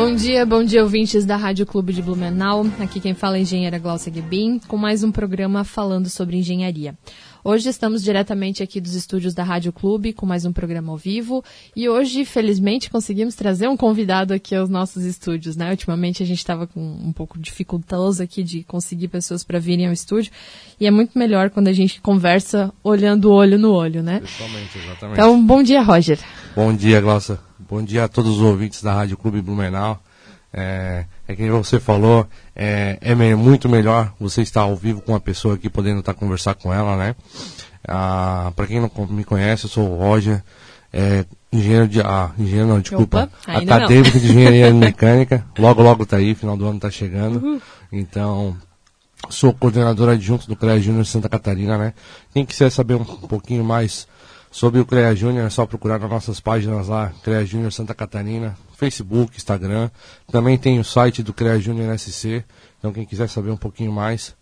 Bom dia, bom dia ouvintes da Rádio Clube de Blumenau. Aqui quem fala é a engenheira Glaucia Guebin, com mais um programa falando sobre engenharia. Hoje estamos diretamente aqui dos estúdios da Rádio Clube com mais um programa ao vivo e hoje, felizmente, conseguimos trazer um convidado aqui aos nossos estúdios, né? Ultimamente a gente estava com um pouco dificultoso aqui de conseguir pessoas para virem ao estúdio e é muito melhor quando a gente conversa olhando olho no olho, né? Exatamente, exatamente. Então, bom dia, Roger. Bom dia, Glaucia. Bom dia a todos os ouvintes da Rádio Clube Blumenau. É, é que você falou, é, é muito melhor você estar ao vivo com uma pessoa aqui, podendo estar conversar com ela, né? Ah, para quem não me conhece, eu sou o Roger, é, engenheiro de. Ah, engenheiro não, desculpa. Opa, acadêmico não. de engenharia mecânica. Logo, logo tá aí, final do ano tá chegando. Uhum. Então, sou coordenador adjunto do CREA Júnior Santa Catarina, né? Quem quiser saber um pouquinho mais sobre o CREA Júnior, é só procurar nas nossas páginas lá, CREA Júnior Santa Catarina, Facebook, Instagram. Também tem o site do CREA Júnior SC, então quem quiser saber um pouquinho mais.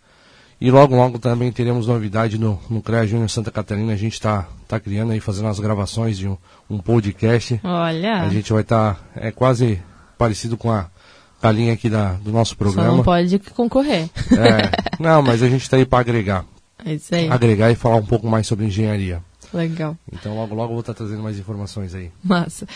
E logo, logo também teremos novidade no, no CREA Júnior Santa Catarina. A gente está tá criando aí, fazendo as gravações de um, um podcast. Olha! A gente vai estar, tá, é quase parecido com a, a linha aqui da, do nosso programa. Só não pode concorrer. É, não, mas a gente está aí para agregar. É isso aí. Agregar e falar um pouco mais sobre engenharia. Legal. Então logo logo vou estar trazendo mais informações aí. Massa.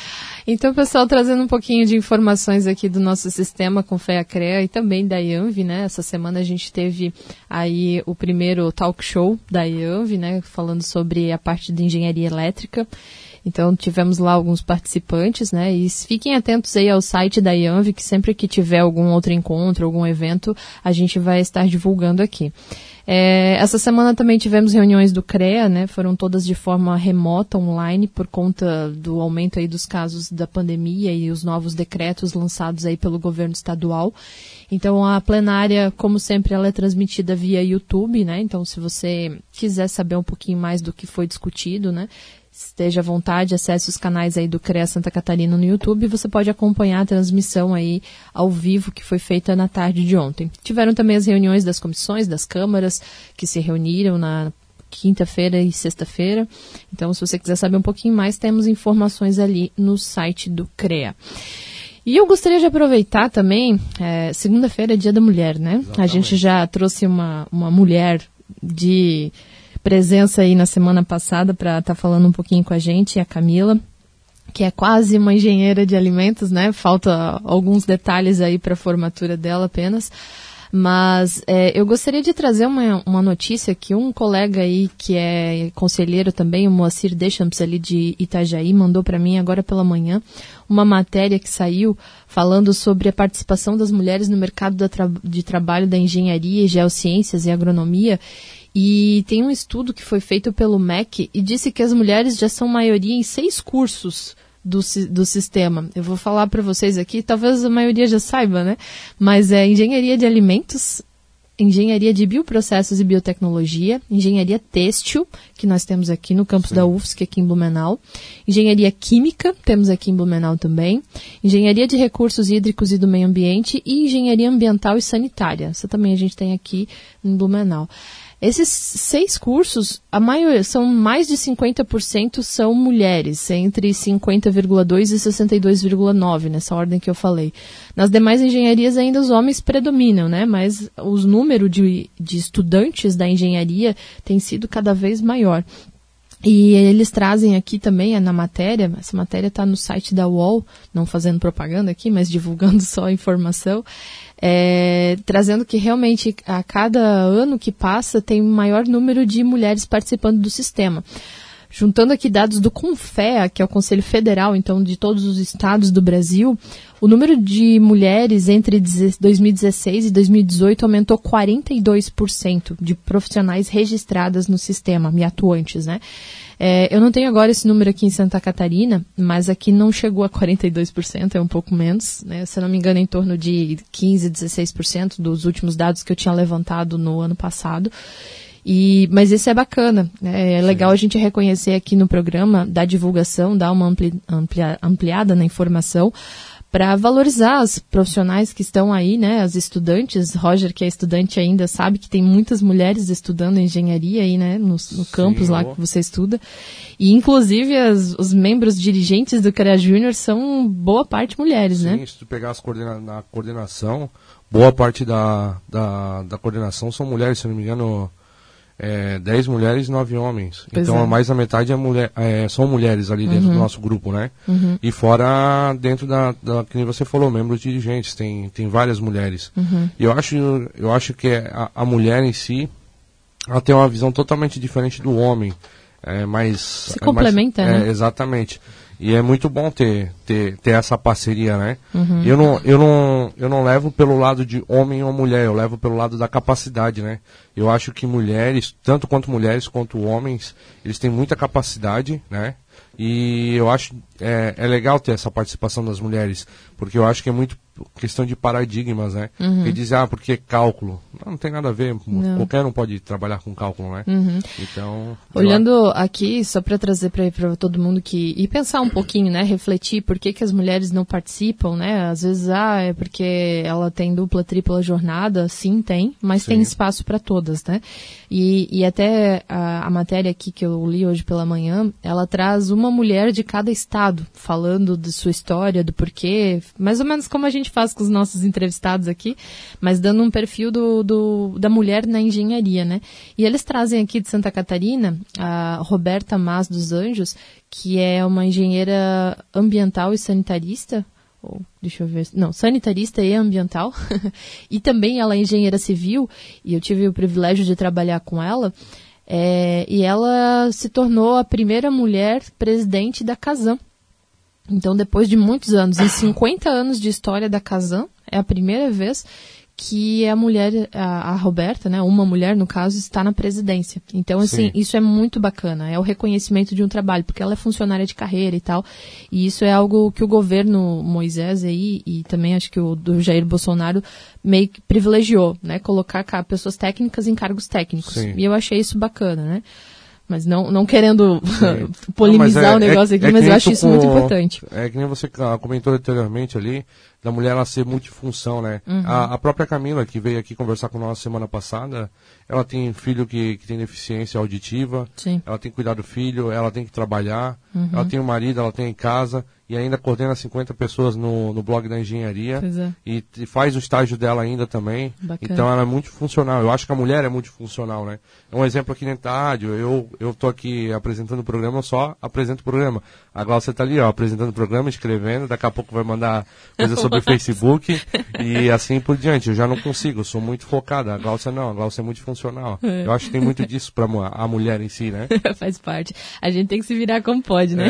Então, pessoal, trazendo um pouquinho de informações aqui do nosso sistema com FEACREA e também da IANV, né? Essa semana a gente teve aí o primeiro talk show da IANV, né? Falando sobre a parte de engenharia elétrica. Então tivemos lá alguns participantes, né? E fiquem atentos aí ao site da IANV, que sempre que tiver algum outro encontro, algum evento, a gente vai estar divulgando aqui. É, essa semana também tivemos reuniões do CREA, né? Foram todas de forma remota, online, por conta do aumento aí dos casos da pandemia e os novos decretos lançados aí pelo governo estadual. Então a plenária, como sempre, ela é transmitida via YouTube, né? Então se você quiser saber um pouquinho mais do que foi discutido, né? Esteja à vontade, acesse os canais aí do CREA Santa Catarina no YouTube e você pode acompanhar a transmissão aí ao vivo que foi feita na tarde de ontem. Tiveram também as reuniões das comissões, das câmaras, que se reuniram na quinta-feira e sexta-feira. Então, se você quiser saber um pouquinho mais, temos informações ali no site do CREA. E eu gostaria de aproveitar também, é, segunda-feira é dia da mulher, né? Exatamente. A gente já trouxe uma, uma mulher de presença aí na semana passada para estar tá falando um pouquinho com a gente, a Camila, que é quase uma engenheira de alimentos, né? Falta alguns detalhes aí para a formatura dela apenas. Mas é, eu gostaria de trazer uma, uma notícia que um colega aí, que é conselheiro também, o Moacir Deschamps ali de Itajaí, mandou para mim agora pela manhã, uma matéria que saiu falando sobre a participação das mulheres no mercado de trabalho da engenharia, geociências e agronomia. E tem um estudo que foi feito pelo MEC e disse que as mulheres já são maioria em seis cursos do, do sistema. Eu vou falar para vocês aqui, talvez a maioria já saiba, né? Mas é engenharia de alimentos, engenharia de bioprocessos e biotecnologia, engenharia têxtil, que nós temos aqui no campus Sim. da UFSC, aqui em Blumenau, engenharia química, temos aqui em Blumenau também, engenharia de recursos hídricos e do meio ambiente e engenharia ambiental e sanitária. Essa também a gente tem aqui em Blumenau. Esses seis cursos, a maioria, são mais de 50% são mulheres, entre 50,2 e 62,9, nessa ordem que eu falei. Nas demais engenharias ainda os homens predominam, né? Mas os números de, de estudantes da engenharia tem sido cada vez maior. E eles trazem aqui também na matéria, essa matéria está no site da UOL, não fazendo propaganda aqui, mas divulgando só a informação, é, trazendo que realmente a cada ano que passa tem um maior número de mulheres participando do sistema. Juntando aqui dados do CONFEA, que é o Conselho Federal, então, de todos os estados do Brasil, o número de mulheres entre 2016 e 2018 aumentou 42% de profissionais registradas no sistema, e atuantes, né? É, eu não tenho agora esse número aqui em Santa Catarina, mas aqui não chegou a 42%, é um pouco menos, né? Se eu não me engano, em torno de 15, 16% dos últimos dados que eu tinha levantado no ano passado. E, mas isso é bacana, né? é legal a gente reconhecer aqui no programa, da divulgação, dar uma ampli, amplia, ampliada na informação, para valorizar os profissionais que estão aí, né, as estudantes. Roger, que é estudante ainda, sabe que tem muitas mulheres estudando engenharia aí, né, no, no campus lá que você estuda. E, inclusive, as, os membros dirigentes do CREA Júnior são boa parte mulheres, Sim, né? Sim, se tu pegar as coordena na coordenação, boa parte da, da, da coordenação são mulheres, se não me engano, é, 10 mulheres e 9 homens. Pois então, é. mais da metade é mulher, é, são mulheres ali dentro do nosso grupo, né? Uhum. E fora, dentro da, da, que nem você falou, membros dirigentes, tem, tem várias mulheres. Uhum. E eu acho, eu acho que a, a mulher em si, ela tem uma visão totalmente diferente do homem. É mais, Se é complementa, mais, né? É, exatamente. E é muito bom ter, ter, ter essa parceria, né? Uhum. Eu, não, eu, não, eu não levo pelo lado de homem ou mulher, eu levo pelo lado da capacidade, né? Eu acho que mulheres, tanto quanto mulheres quanto homens, eles têm muita capacidade, né? E eu acho é, é legal ter essa participação das mulheres, porque eu acho que é muito questão de paradigmas, né? Uhum. E dizer, ah, porque cálculo? Não, não tem nada a ver, Não. qualquer um pode trabalhar com cálculo, né? Uhum. Então. Olhando aqui, só para trazer para todo mundo que. E pensar um pouquinho, né? Refletir por que, que as mulheres não participam, né? Às vezes, ah, é porque ela tem dupla, tripla jornada. Sim, tem, mas Sim. tem espaço para todas, né? E, e até a, a matéria aqui que eu li hoje pela manhã, ela traz uma mulher de cada estado, falando de sua história, do porquê, mais ou menos como a gente faz com os nossos entrevistados aqui, mas dando um perfil do, do- da mulher na engenharia, né? E eles trazem aqui de Santa Catarina a Roberta Mas dos Anjos, que é uma engenheira ambiental e sanitarista, ou, deixa eu ver, não, sanitarista e ambiental, e também ela é engenheira civil, e eu tive o privilégio de trabalhar com ela, é, e ela se tornou a primeira mulher presidente da Casam. Então, depois de muitos anos, em 50 anos de história da Casam, é a primeira vez que a mulher, a, a Roberta, né, uma mulher no caso, está na presidência. Então, assim, Sim. isso é muito bacana. É o reconhecimento de um trabalho, porque ela é funcionária de carreira e tal. E isso é algo que o governo Moisés aí, e também acho que o do Jair Bolsonaro, meio que privilegiou, né? Colocar ca- pessoas técnicas em cargos técnicos. Sim. E eu achei isso bacana, né? Mas não, não querendo Não, mas polemizar é- o negócio é- aqui, é mas eu acho isso muito com- importante. É que nem você ah, comentou anteriormente ali, da mulher ela ser multifunção, né? Uhum. A, a própria Camila, que veio aqui conversar com nós semana passada, ela tem filho que, que tem deficiência auditiva, Sim. ela tem que cuidar do filho, ela tem que trabalhar, Uhum. ela tem um marido, ela tem em casa, e ainda coordena 50 pessoas no, no blog da engenharia. É. E, e faz o estágio dela ainda também. Bacana. Então ela é multifuncional. Eu acho que a mulher é multifuncional, né? É um exemplo aqui dentro da rádio. Eu, eu tô aqui apresentando o programa, eu só apresento o programa. A Glaucia tá ali, ó, apresentando o programa, escrevendo. Daqui a pouco vai mandar coisa sobre o Facebook e assim por diante. Eu já não consigo, eu sou muito focada. A Glaucia não, a Glaucia é multifuncional. Eu acho que tem muito disso mu- a mulher em si, né? Faz parte. A gente tem que se virar como pode, né?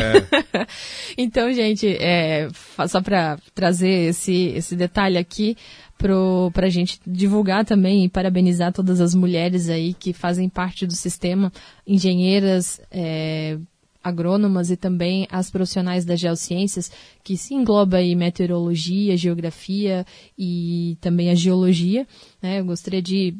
então, gente, é, fa- só para trazer esse, esse detalhe aqui para a gente divulgar também e parabenizar todas as mulheres aí que fazem parte do sistema, engenheiras, é, agrônomas e também as profissionais das geociências, que se engloba aí meteorologia, geografia e também a geologia. Né? Eu gostaria de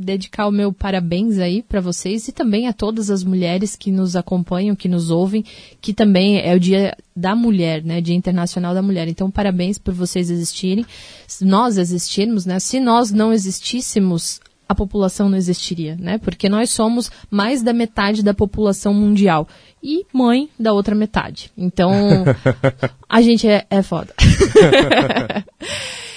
dedicar o meu parabéns aí para vocês e também a todas as mulheres que nos acompanham, que nos ouvem, que também é o Dia da Mulher, né, Dia Internacional da Mulher. Então, parabéns por vocês existirem. Se nós existirmos, né, se nós não existíssemos, a população não existiria, né? Porque nós somos mais da metade da população mundial e mãe da outra metade. Então, a gente é, é foda.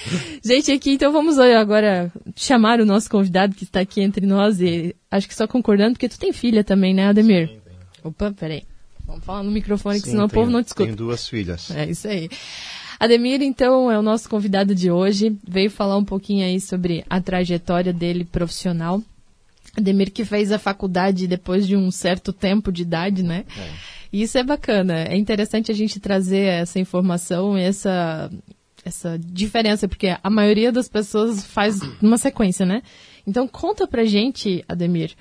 Gente, aqui então vamos agora chamar o nosso convidado que está aqui entre nós e acho que só concordando, porque tu tem filha também, né, Ademir? Sim, tenho. Opa, peraí. Vamos falar no microfone, que Sim, senão o povo tenho- não te escuta. Tenho duas filhas. É isso aí. Ademir, então, é o nosso convidado de hoje. Veio falar um pouquinho aí sobre a trajetória dele profissional. Ademir que fez a faculdade depois de um certo tempo de idade, né? É. Isso é bacana. É interessante a gente trazer essa informação, essa essa diferença, porque a maioria das pessoas faz uma sequência, né? Então conta pra gente, Ademir,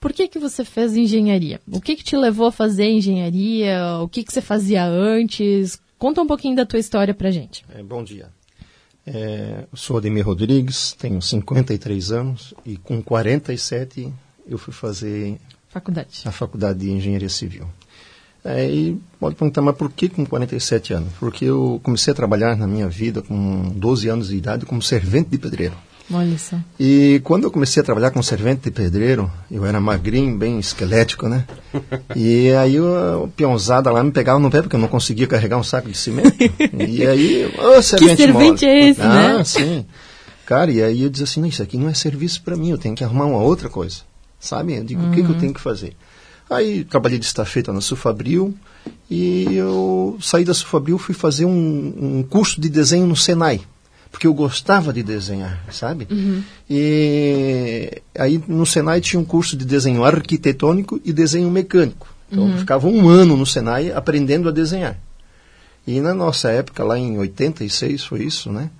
por que que você fez engenharia? O que que te levou a fazer engenharia? O que que você fazia antes? Conta um pouquinho da tua história pra gente. É, bom dia. É, sou Ademir Rodrigues, tenho 53 anos e com 47 eu fui fazer faculdade. a faculdade de engenharia civil. É, e pode perguntar, mas por que com 47 anos? Porque eu comecei a trabalhar na minha vida com 12 anos de idade como servente de pedreiro. Olha só. E quando eu comecei a trabalhar com servente de pedreiro, eu era magrinho, bem esquelético, né? E aí o peãozada lá me pegava no pé porque eu não conseguia carregar um saco de cimento. E aí, ô servente Que servente mole. é esse, ah, né? Ah, sim. Cara, e aí eu dizia assim, isso aqui não é serviço para mim, eu tenho que arrumar uma outra coisa. Sabe? Eu digo, uhum. o que, que eu uhum. tenho que fazer? Aí trabalhei de estafeta na Sufabril e eu saí da Sufabril fui fazer um, um curso de desenho no Senai porque eu gostava de desenhar, sabe? Uhum. E aí no Senai tinha um curso de desenho arquitetônico e desenho mecânico. Então uhum. eu ficava um ano no Senai aprendendo a desenhar. E na nossa época, lá em 86 foi isso, né?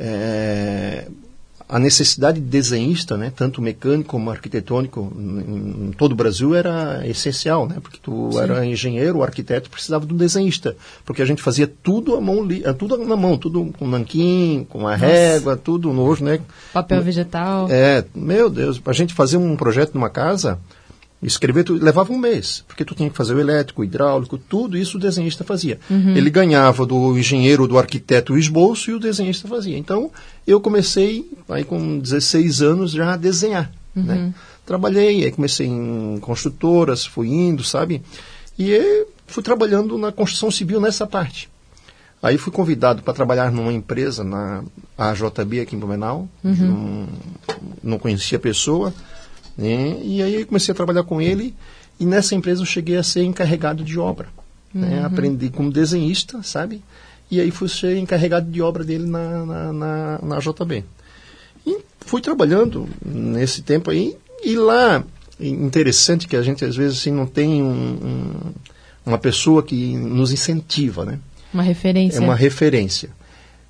É, a necessidade de desenhista, né, tanto mecânico como arquitetônico, em, todo o Brasil era essencial, né, porque tu Sim. era engenheiro, arquiteto, precisava de um desenhista, porque a gente fazia tudo à mão, eh, tudo na mão, tudo com nanquim, com a Nossa. régua, tudo nojo, né? Papel vegetal. É, meu Deus, a gente fazer um projeto numa casa, Escrever tu, levava um mês, porque tu tinha que fazer o elétrico, o hidráulico, tudo isso o desenhista fazia. Uhum. Ele ganhava do engenheiro, do arquiteto o esboço e o desenhista fazia. Então, eu comecei, aí com 16 anos, já a desenhar. Uhum. Né? Trabalhei, aí comecei em construtoras, fui indo, sabe? E fui trabalhando na construção civil nessa parte. Aí fui convidado para trabalhar numa empresa, na AJB aqui em Blumenau. Uhum. Não, não conhecia a pessoa né? E aí eu comecei a trabalhar com ele e nessa empresa eu cheguei a ser encarregado de obra. Né? Uhum. Né? Aprendi como desenhista, sabe? E aí fui ser encarregado de obra dele na, na, na, na JB. E fui trabalhando nesse tempo aí. E lá, interessante que a gente às vezes assim, não tem um, um, uma pessoa que nos incentiva, né? Uma referência. É uma referência.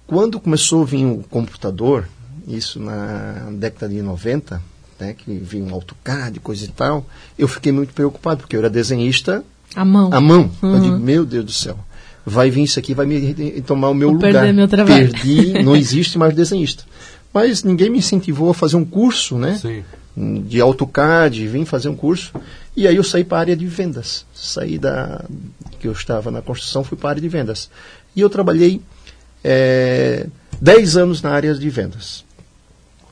Quando começou a vir o computador, isso na década de 90, né, que vinha um AutoCAD, coisa e tal, eu fiquei muito preocupado, porque eu era desenhista à mão. À mão. Uhum. Eu digo, meu Deus do céu, vai vir isso aqui, vai me tomar o meu Vou lugar. Perder meu trabalho. Perdi, não existe mais desenhista. Mas ninguém me incentivou a fazer um curso, né? Sim. De AutoCAD, vim fazer um curso. E aí eu saí para a área de vendas. Saí da que eu estava na construção, fui para a área de vendas. E eu trabalhei é, 10 anos na área de vendas.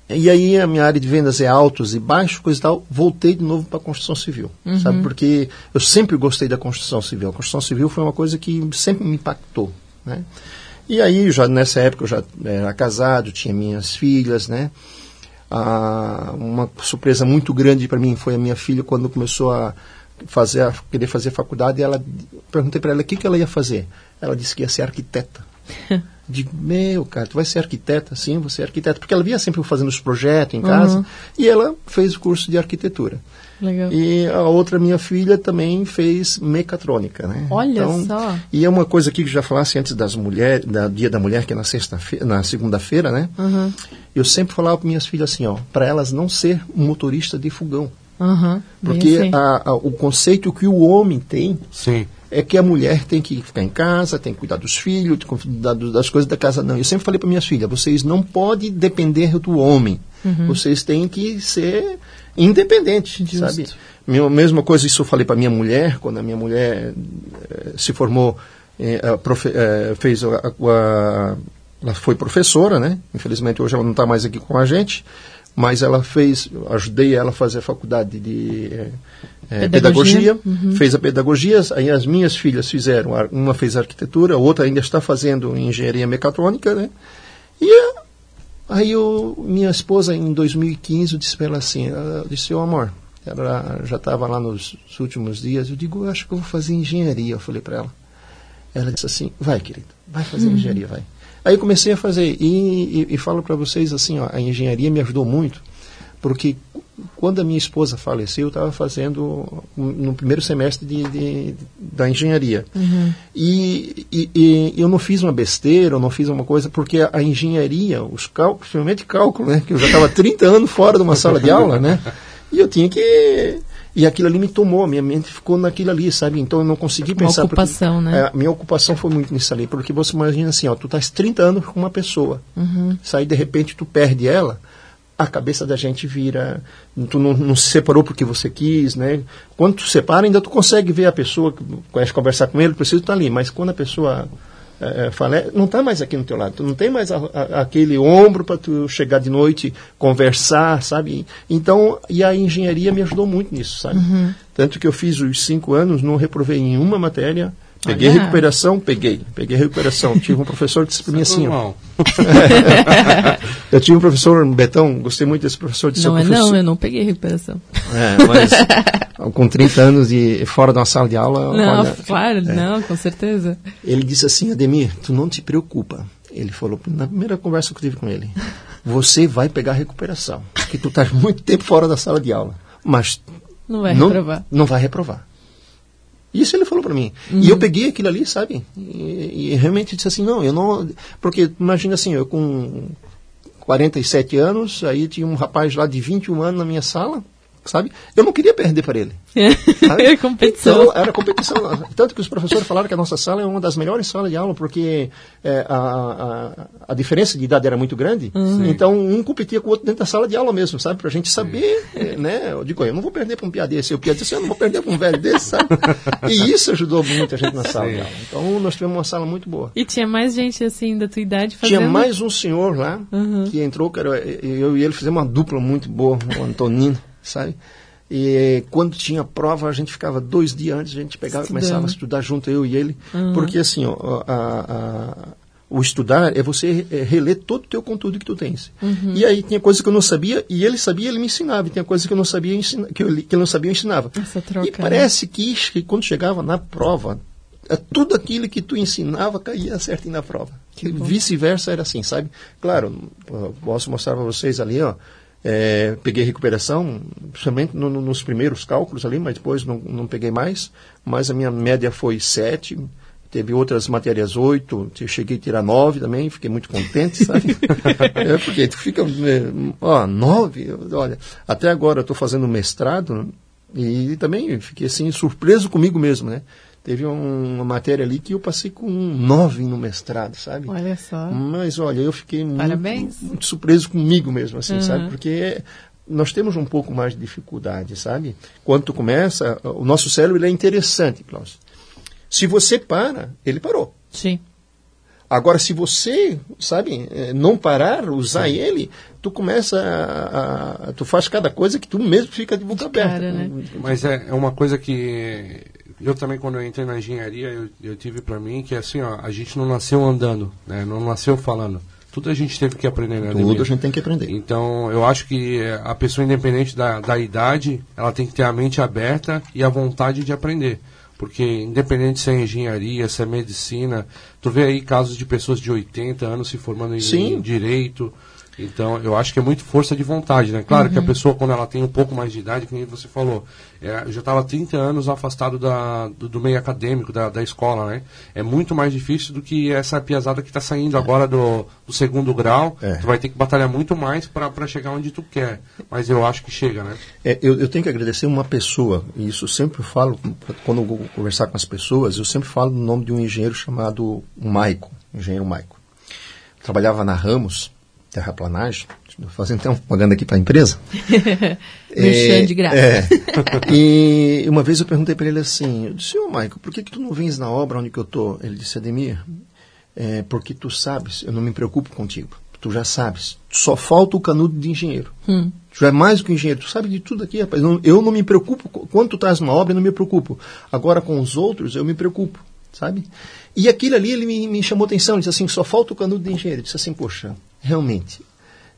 E aí a minha área de vendas é altos e baixos, coisa e tal, voltei de novo para a construção civil, uhum. sabe? Porque eu sempre gostei da construção civil. A construção civil foi uma coisa que sempre me impactou, né? E aí, já nessa época, eu já era casado, tinha minhas filhas, né? Ah, uma surpresa muito grande para mim foi a minha filha quando começou a fazer a, querer fazer faculdade. Ela perguntei para ela o que, que ela ia fazer. Ela disse que ia ser arquiteta. Digo, meu, cara, tu vai ser arquiteta? Sim, você é arquiteta. Porque ela via sempre fazendo os projetos em casa. Uhum. E ela fez o curso de arquitetura. Legal. E a outra minha filha também fez mecatrônica, né? Olha então, só. E é uma coisa aqui que já falasse antes das mulheres, da Dia da Mulher, que é na sexta-feira, na segunda-feira, né? Uhum. Eu sempre falava para minhas filhas assim, ó, para elas não ser motorista de fogão. Uhum, Porque assim. a, a, o conceito que o homem tem Sim é que a mulher tem que ficar em casa, tem que cuidar dos filhos, tem que cuidar das coisas da casa. Não, eu sempre falei para minhas filhas, vocês não podem depender do homem. Uhum. Vocês têm que ser independentes, Justo. sabe? Mesma coisa, isso eu falei para minha mulher, quando a minha mulher eh, se formou, eh, profe, eh, fez a, a, ela foi professora, né? Infelizmente hoje ela não está mais aqui com a gente, mas ela fez, ajudei ela a fazer a faculdade de é, pedagogia, pedagogia uhum. fez a pedagogia, aí as minhas filhas fizeram, uma fez arquitetura, a outra ainda está fazendo engenharia mecatrônica, né? E aí eu, minha esposa em 2015 disse para ela assim, ela disse, ô oh, amor, ela já estava lá nos últimos dias, eu digo, eu acho que eu vou fazer engenharia, eu falei para ela. Ela disse assim, vai querido, vai fazer uhum. engenharia, vai. Aí comecei a fazer, e, e, e falo para vocês assim, ó, a engenharia me ajudou muito, porque quando a minha esposa faleceu, eu estava fazendo no primeiro semestre de, de da engenharia. Uhum. E, e, e, eu não fiz uma besteira, eu não fiz uma coisa, porque a, a engenharia, os cálculos, principalmente cálculo, né? Que eu já estava 30 anos fora de uma sala de aula, né? E eu tinha que e aquilo ali me tomou, minha mente ficou naquilo ali, sabe? Então eu não consegui uma pensar. ocupação, porque, né? É, minha ocupação foi muito nisso ali, porque você imagina assim, ó, tu estás 30 anos com uma pessoa, uhum. sai de repente tu perde ela, a cabeça da gente vira, tu não, não, se separou porque você quis, né? Quando tu separa, ainda tu consegue ver a pessoa, conhece conversar com ele, precisa estar ali, mas quando a pessoa é, fala, não está mais aqui no teu lado, tu não tem mais a, a, aquele ombro para tu chegar de noite, conversar, sabe? Então, e a engenharia me ajudou muito nisso, sabe? Uhum. Tanto que eu fiz os cinco anos, não reprovei em uma matéria, Peguei recuperação, peguei. Peguei recuperação. Tive um professor que disse para mim assim. Ó, eu tive um professor, Betão, gostei muito desse professor. Disse, não, é professor... não, eu não peguei recuperação. É, mas com 30 anos e fora de uma sala de aula. Não, olha, claro, é. não, com certeza. Ele disse assim, Ademir, tu não te preocupa. Ele falou, na primeira conversa que eu tive com ele, você vai pegar recuperação, porque tu estás muito tempo fora da sala de aula, mas não vai não, reprovar. Não vai reprovar. Isso ele falou para mim. Uhum. E eu peguei aquilo ali, sabe? E, e, realmente disse assim, não, eu não... Porque imagina assim, eu com 47 anos, aí tinha um rapaz lá de 21 anos na minha sala, sabe? Eu não queria perder para ele. É competição. Então, era competição. Tanto que os professores falaram que a nossa sala é uma das melhores salas de aula, porque é, a, a, a, diferença de idade era muito grande. Uhum. Então, um competia com o outro dentro da sala de aula mesmo, sabe? Para a gente saber, é, né? Eu digo, eu não vou perder para um piada desse. O piada disse, eu não vou perder para um velho desse, sabe? E isso ajudou muito a gente na sala Sim. de aula. Então, nós tivemos uma sala muito boa. E tinha mais gente, assim, da tua idade fazendo... Tinha mais um senhor lá, uhum. que entrou, que era, eu e ele fizemos uma dupla muito boa, o Antonino sabe? E quando tinha prova, a gente ficava dois dias antes, a gente pegava e começava a estudar junto, eu e ele. Uhum. Porque assim, ó, a, a, o estudar é você é, reler todo o teu conteúdo que tu tens. Uhum. E aí tinha coisas que eu não sabia, e ele sabia, ele me ensinava. E tinha coisas que eu não sabia, ensina, que, eu, que ele não sabia, eu ensinava. Troca, e parece né? que, quando chegava na prova, é tudo aquilo que tu ensinava caía certinho na prova. Vice-versa era assim, sabe? Claro, posso mostrar para vocês ali, ó. É, peguei recuperação, principalmente no, no, nos primeiros cálculos ali, mas depois não, não peguei mais. Mas a minha média foi 7. Teve outras matérias 8, eu cheguei a tirar 9 também, fiquei muito contente, sabe? é, porque tu fica, é, ó, 9, olha, até agora eu estou fazendo mestrado e também fiquei assim surpreso comigo mesmo, né? Teve um, uma matéria ali que eu passei com um 9 no mestrado, sabe? Olha só. Mas olha, eu fiquei muito, muito, surpreso comigo mesmo, assim, uhum. sabe? Porque nós temos um pouco mais de dificuldade, sabe? Quando tu começa, o nosso cérebro ele é interessante, Klaus. Se você para, ele parou. Sim. Agora, se você, sabe, eh, não parar, usar Sim. ele, tu começa a, a, Tu faz cada coisa que tu mesmo fica de boca aberta. Né? Mas é, é uma coisa que eu também, quando eu entrei na engenharia, eu, eu tive para mim que assim, ó, a gente não nasceu andando, né? não nasceu falando. Tudo a gente teve que aprender, né? Tudo a gente tem que aprender. Então, eu acho que a pessoa, independente da, da idade, ela tem que ter a mente aberta e a vontade de aprender. Porque, independente se é engenharia, se é medicina, tu vê aí casos de pessoas de 80 anos se formando em, em direito, então, eu acho que é muito força de vontade, né? Claro uhum. que a uhum. pessoa, quando ela tem um pouco mais de idade, como você falou, é, eu já estava 30 anos afastado da, do, do meio acadêmico, da, da, escola, né? É muito mais difícil do que essa piazada que está saindo agora do, do segundo grau. É. Tu vai ter que batalhar muito mais para chegar onde tu quer. Mas eu acho que chega, né? É, eu, eu tenho que agradecer uma pessoa, e isso eu sempre falo, quando eu vou conversar com as pessoas, eu sempre falo no nome de um engenheiro chamado Maico, engenheiro Maico. Trabalhava na Ramos, terraplanagem, fazendo até uma propaganda aqui para a empresa. é, de graça. É, e uma vez eu perguntei para ele assim, eu disse, ô oh, Michael, por que, que tu não vens na obra onde que eu estou? Ele disse, Ademir, é porque tu sabes, eu não me preocupo contigo, tu já sabes, só falta o canudo de engenheiro. Hum. Tu é mais do que engenheiro, tu sabe de tudo aqui, rapaz. Eu não me preocupo, quando tu estás numa obra, eu não me preocupo. Agora com os outros, eu me preocupo, sabe? E aquilo ali, ele me, me chamou atenção, ele disse assim, só falta o canudo de engenheiro. Eu disse assim, poxa, realmente,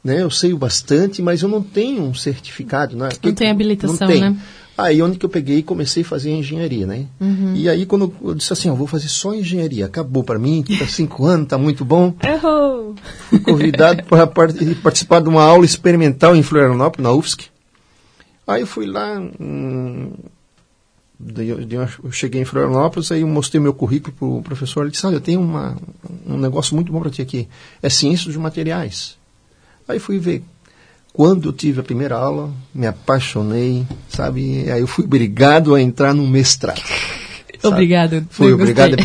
né, eu sei bastante, mas eu não tenho um certificado. Né? Não tem habilitação, não tem. né? Aí onde que eu peguei e comecei a fazer engenharia, né? Uhum. E aí quando eu disse assim, eu vou fazer só engenharia, acabou para mim, tá cinco anos, tá muito bom. Errou! Fui convidado para participar de uma aula experimental em Florianópolis, na UFSC. Aí eu fui lá, hum, eu cheguei em Florianópolis, aí eu mostrei meu currículo para o professor, ele disse, olha, eu tenho uma, um negócio muito bom para ti aqui, é ciência de materiais. Aí fui ver. Quando eu tive a primeira aula, me apaixonei, sabe? Aí eu fui obrigado a entrar no mestrado. Obrigado. Fui obrigado.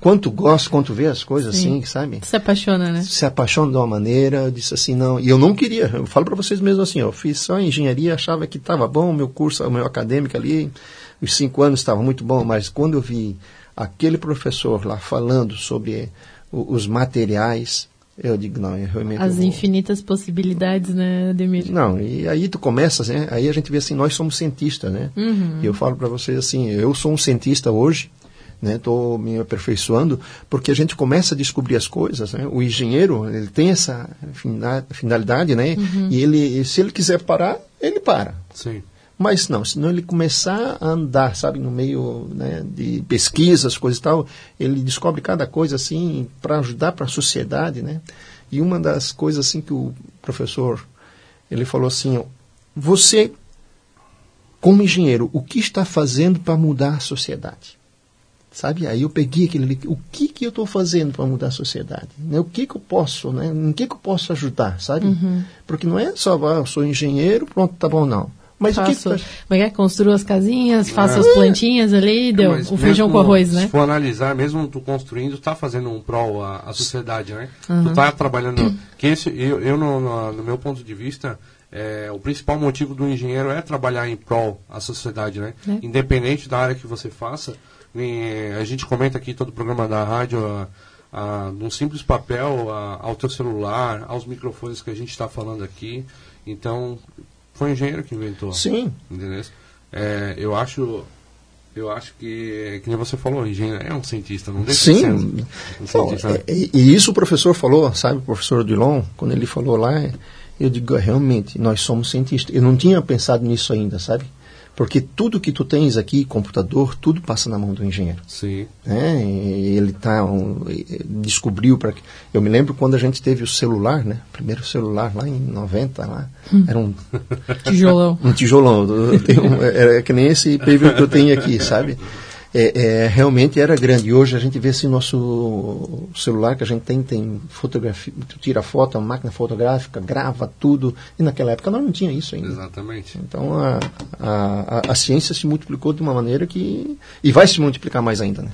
Quanto gosto, quanto vê as coisas Sim. assim, sabe? Se apaixona, né? Se apaixona de uma maneira, eu disse assim, não. E eu não queria, eu falo para vocês mesmo assim, eu fiz só engenharia, achava que estava bom o meu curso, o meu acadêmico ali, os cinco anos estavam muito bom, mas quando eu vi aquele professor lá falando sobre os materiais, eu digo, não, eu realmente. As infinitas possibilidades, né, Ademir? Não, e aí tu começas, né? Aí a gente vê assim, nós somos cientistas, né? Uhum. E eu falo para vocês assim, eu sou um cientista hoje, né? Estou me aperfeiçoando, porque a gente começa a descobrir as coisas, né? O engenheiro, ele tem essa finalidade, né? Uhum. E ele, se ele quiser parar, ele para. Sim. Mas não, se não ele começar a andar, sabe, no meio né, de pesquisas, coisas e tal, ele descobre cada coisa assim para ajudar para a sociedade, né? E uma das coisas assim que o professor ele falou assim, ó, você como engenheiro, o que está fazendo para mudar a sociedade? Sabe? Aí eu peguei aquele o que que eu estou fazendo para mudar a sociedade? Né? O que que eu posso, né? Em que que eu posso ajudar, sabe? Uhum. Porque não é só, ah, eu sou engenheiro, pronto, tá bom, não. Mas faço, o que, Como é que construo as casinhas, faço é. as plantinhas ali, deu o feijão com arroz, né? Se for analisar, mesmo tu construindo, está fazendo um prol à, à sociedade, né? Uhum. Tu está trabalhando... Que esse, eu, eu no, no, no, meu ponto de vista, é, o principal motivo do engenheiro é trabalhar em prol à sociedade, né? É. Independente da área que você faça, a gente comenta aqui todo o programa da rádio... A, a, num simples papel a, ao teu celular, aos microfones que a gente está falando aqui. Então, foi um engenheiro que inventou. Sim. Entendeu? É, eu acho eu acho que, que nem você falou, engenheiro é um cientista, não deixa Sim. de ser um, um cientista. Né? E, e, isso o professor falou, sabe, o professor Dillon, quando ele falou lá, eu digo, realmente, nós somos cientistas. Eu não tinha pensado nisso ainda, sabe? Porque tudo que tu tens aqui, computador, tudo passa na mão do engenheiro. Sim. É, ele tá um, descobriu para eu me lembro quando a gente teve o celular, né? O primeiro celular lá em 90 lá, hum. era um tijolão. Um tijolão, um, é, que nem esse paper que eu tenho aqui, sabe? É, é, realmente era grande. E hoje a gente vê assim nosso celular que a gente tem, tem fotografia, tira foto, a máquina fotográfica, grava tudo. E naquela época nós não tinha isso ainda. Exatamente. Então a, a, a, a ciência se multiplicou de uma maneira que. e vai se multiplicar mais ainda, né?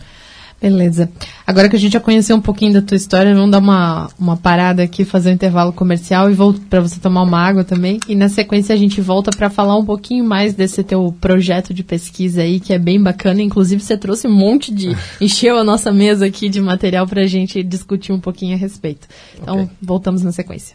Beleza. Agora que a gente já conheceu um pouquinho da tua história, vamos dar uma, uma parada aqui, fazer um intervalo comercial e volto para você tomar uma água também. E na sequência a gente volta para falar um pouquinho mais desse teu projeto de pesquisa aí, que é bem bacana. Inclusive você trouxe um monte de. encheu a nossa mesa aqui de material para a gente discutir um pouquinho a respeito. Então okay. voltamos na sequência.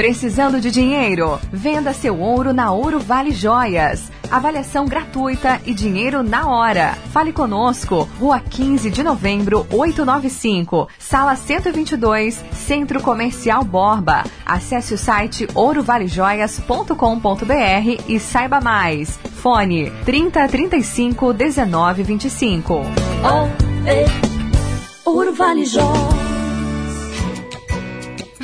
Precisando de dinheiro? Venda seu ouro na Ouro Vale Joias. Avaliação gratuita e dinheiro na hora. Fale conosco. Rua 15 de novembro, 895. Sala 122, Centro Comercial Borba. Acesse o site ourovalejoias.com.br e saiba mais. Fone 3035 1925. Oh, ei. Ouro Vale Joias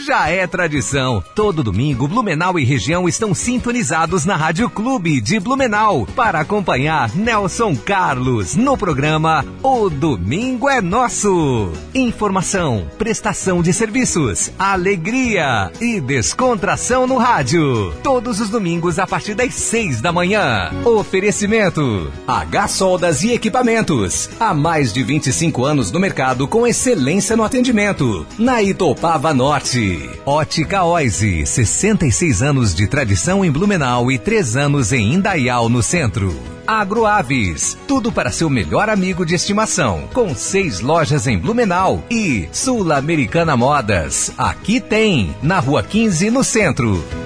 já é tradição. Todo domingo, Blumenau e região estão sintonizados na Rádio Clube de Blumenau para acompanhar Nelson Carlos no programa O Domingo é Nosso. Informação, prestação de serviços, alegria e descontração no rádio. Todos os domingos a partir das seis da manhã. Oferecimento: H Soldas e Equipamentos. Há mais de 25 anos no mercado com excelência no atendimento. Na Itopava Norte. Ótica Oise, 66 anos de tradição em Blumenau e 3 anos em Indaial, no centro. Agroaves, tudo para seu melhor amigo de estimação, com seis lojas em Blumenau e Sul-Americana Modas. Aqui tem, na Rua 15, no centro.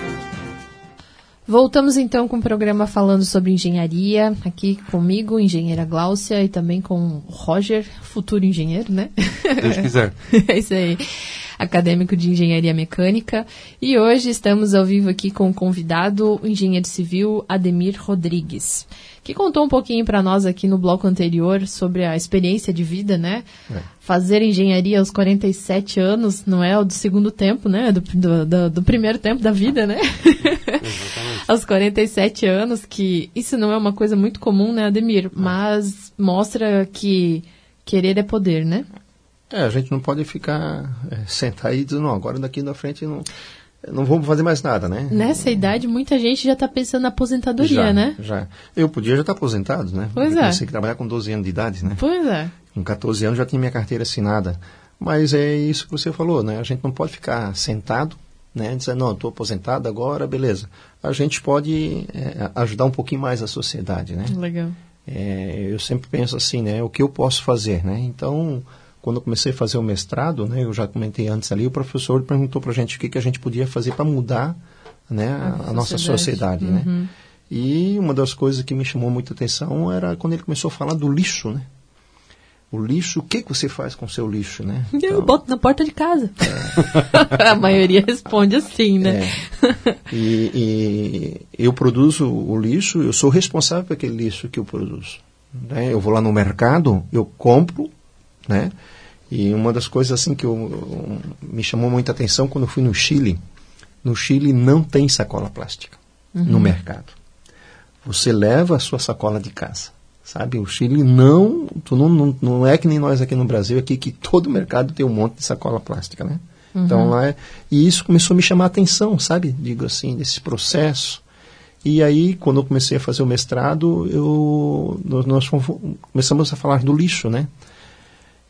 Voltamos então com o programa falando sobre engenharia, aqui comigo, engenheira Gláucia, e também com Roger, futuro engenheiro, né? Deus quiser. é isso aí, acadêmico de engenharia mecânica. E hoje estamos ao vivo aqui com o convidado, o engenheiro civil Ademir Rodrigues, que contou um pouquinho para nós aqui no bloco anterior sobre a experiência de vida, né? É. Fazer engenharia aos 47 anos não é o do segundo tempo, né? Do, do, do, do primeiro tempo da vida, né? aos 47 anos, que isso não é uma coisa muito comum, né, Ademir? Mas mostra que querer é poder, né? É, a gente não pode ficar é, sentado e dizer, não, agora daqui na frente não, não vamos fazer mais nada, né? Nessa idade, muita gente já está pensando na aposentadoria, já, né? Já. Eu podia já estar tá aposentado, né? Pois eu é. comecei a trabalhar com 12 anos de idade, né? Pois é. Com 14 anos já tinha minha carteira assinada. Mas é isso que você falou, né? A gente não pode ficar sentado né? Dizer, não, estou aposentado agora, beleza. A gente pode é, ajudar um pouquinho mais a sociedade, né? Legal. É, eu sempre penso assim, né? O que eu posso fazer, né? Então, quando eu comecei a fazer o mestrado, né? Eu já comentei antes ali, o professor perguntou para a gente o que, que a gente podia fazer para mudar, né? A, a nossa sociedade, né? uhum. né? E uma das coisas que me chamou muita atenção era quando ele começou a falar do lixo, né? o lixo, o que, que você faz com o seu lixo, né? Então, eu boto na porta de casa. É. a maioria responde assim, né? É. E, e, eu produzo o lixo, eu sou responsável por aquele lixo que eu produzo. Né? Eu vou lá no mercado, eu compro, né? E uma das coisas assim que eu, me chamou muita atenção quando eu fui no Chile. No Chile não tem sacola plástica uhum. no mercado. Você leva a sua sacola de casa. Sabe, o Chile não, tu não, não, não é que nem nós aqui no Brasil, aqui que todo mercado tem um monte de sacola plástica, né? Uhum. Então lá é, e isso começou a me chamar a atenção, sabe? Digo assim, desse processo. E aí, quando eu comecei a fazer o mestrado, eu, nós, nós começamos a falar do lixo, né?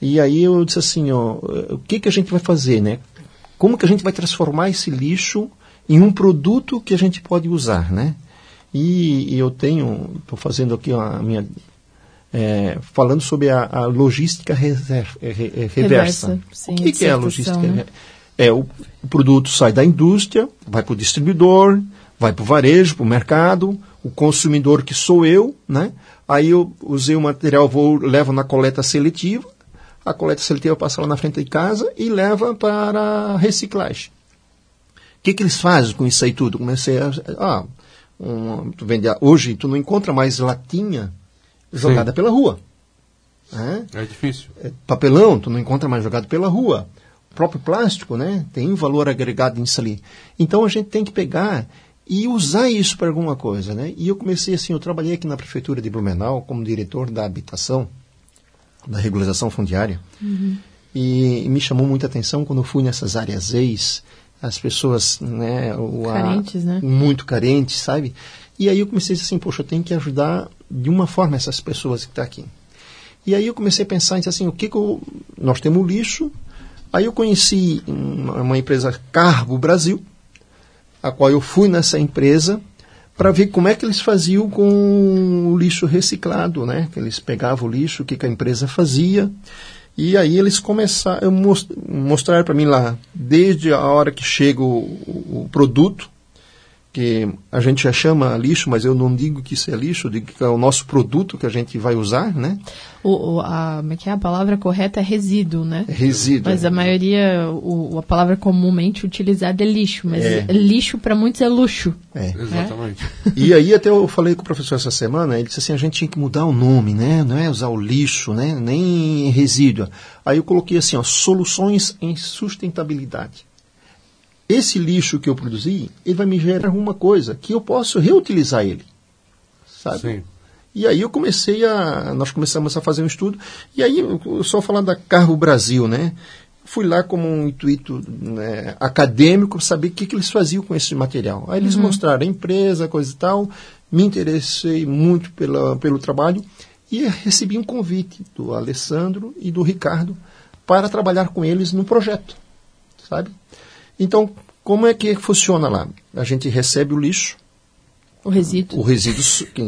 E aí eu disse assim, ó, o que que a gente vai fazer, né? Como que a gente vai transformar esse lixo em um produto que a gente pode usar, né? E, e eu tenho, estou fazendo aqui a minha. É, falando sobre a, a logística reserva, é, re, é, reversa. reversa sim, o que, que é a logística né? É, o, o produto sai da indústria, vai para o distribuidor, vai para o varejo, para o mercado, o consumidor que sou eu, né? Aí eu usei o material, vou, levo na coleta seletiva, a coleta seletiva passa lá na frente de casa e leva para reciclagem. O que, que eles fazem com isso aí tudo? Comecei a. Ah, um, tu vende, hoje tu não encontra mais latinha jogada Sim. pela rua. Né? É difícil. É, papelão, tu não encontra mais jogado pela rua. O próprio plástico, né? Tem um valor agregado nisso ali. Então a gente tem que pegar e usar isso para alguma coisa, né? E eu comecei assim, eu trabalhei aqui na prefeitura de Blumenau como diretor da habitação, da regularização fundiária. Uhum. E, e, me chamou muita atenção quando eu fui nessas áreas ex, as pessoas, né, o, carentes, a, né? muito carentes, sabe? E aí eu comecei assim, poxa, eu tenho que ajudar de uma forma essas pessoas que estão tá aqui. E aí eu comecei a pensar assim, o que, que eu, nós temos lixo. Aí eu conheci uma, uma empresa Carbo Brasil, a qual eu fui nessa empresa para ver como é que eles faziam com o lixo reciclado, né? Que eles pegavam o lixo, o que, que a empresa fazia. E aí eles começaram, mostraram para mim lá, desde a hora que chega o, o, produto, que a gente já chama lixo, mas eu não digo que isso é lixo, eu digo que é o nosso produto que a gente vai usar, né? O, o a, como é que é? a palavra correta é resíduo, né? É resíduo. Mas a maioria, o, a palavra comumente utilizada é lixo, mas é. lixo para muitos é luxo. É. Exatamente. E aí até eu falei com o professor essa semana, ele disse assim, a gente tinha que mudar o nome, né? Não é usar o lixo, né? Nem resíduo. Aí eu coloquei assim, ó, soluções em sustentabilidade esse lixo que eu produzi, ele vai me gerar alguma coisa que eu posso reutilizar ele. Sabe? Sim. E aí eu comecei a. Nós começamos a fazer um estudo. E aí, só falando da Carro Brasil, né? Fui lá como um intuito né, acadêmico, saber o que, que eles faziam com esse material. Aí eles uhum. mostraram a empresa, coisa e tal. Me interessei muito pela, pelo trabalho e recebi um convite do Alessandro e do Ricardo para trabalhar com eles no projeto, sabe? Então, como é que funciona lá? A gente recebe o lixo, o resíduo. O resíduo.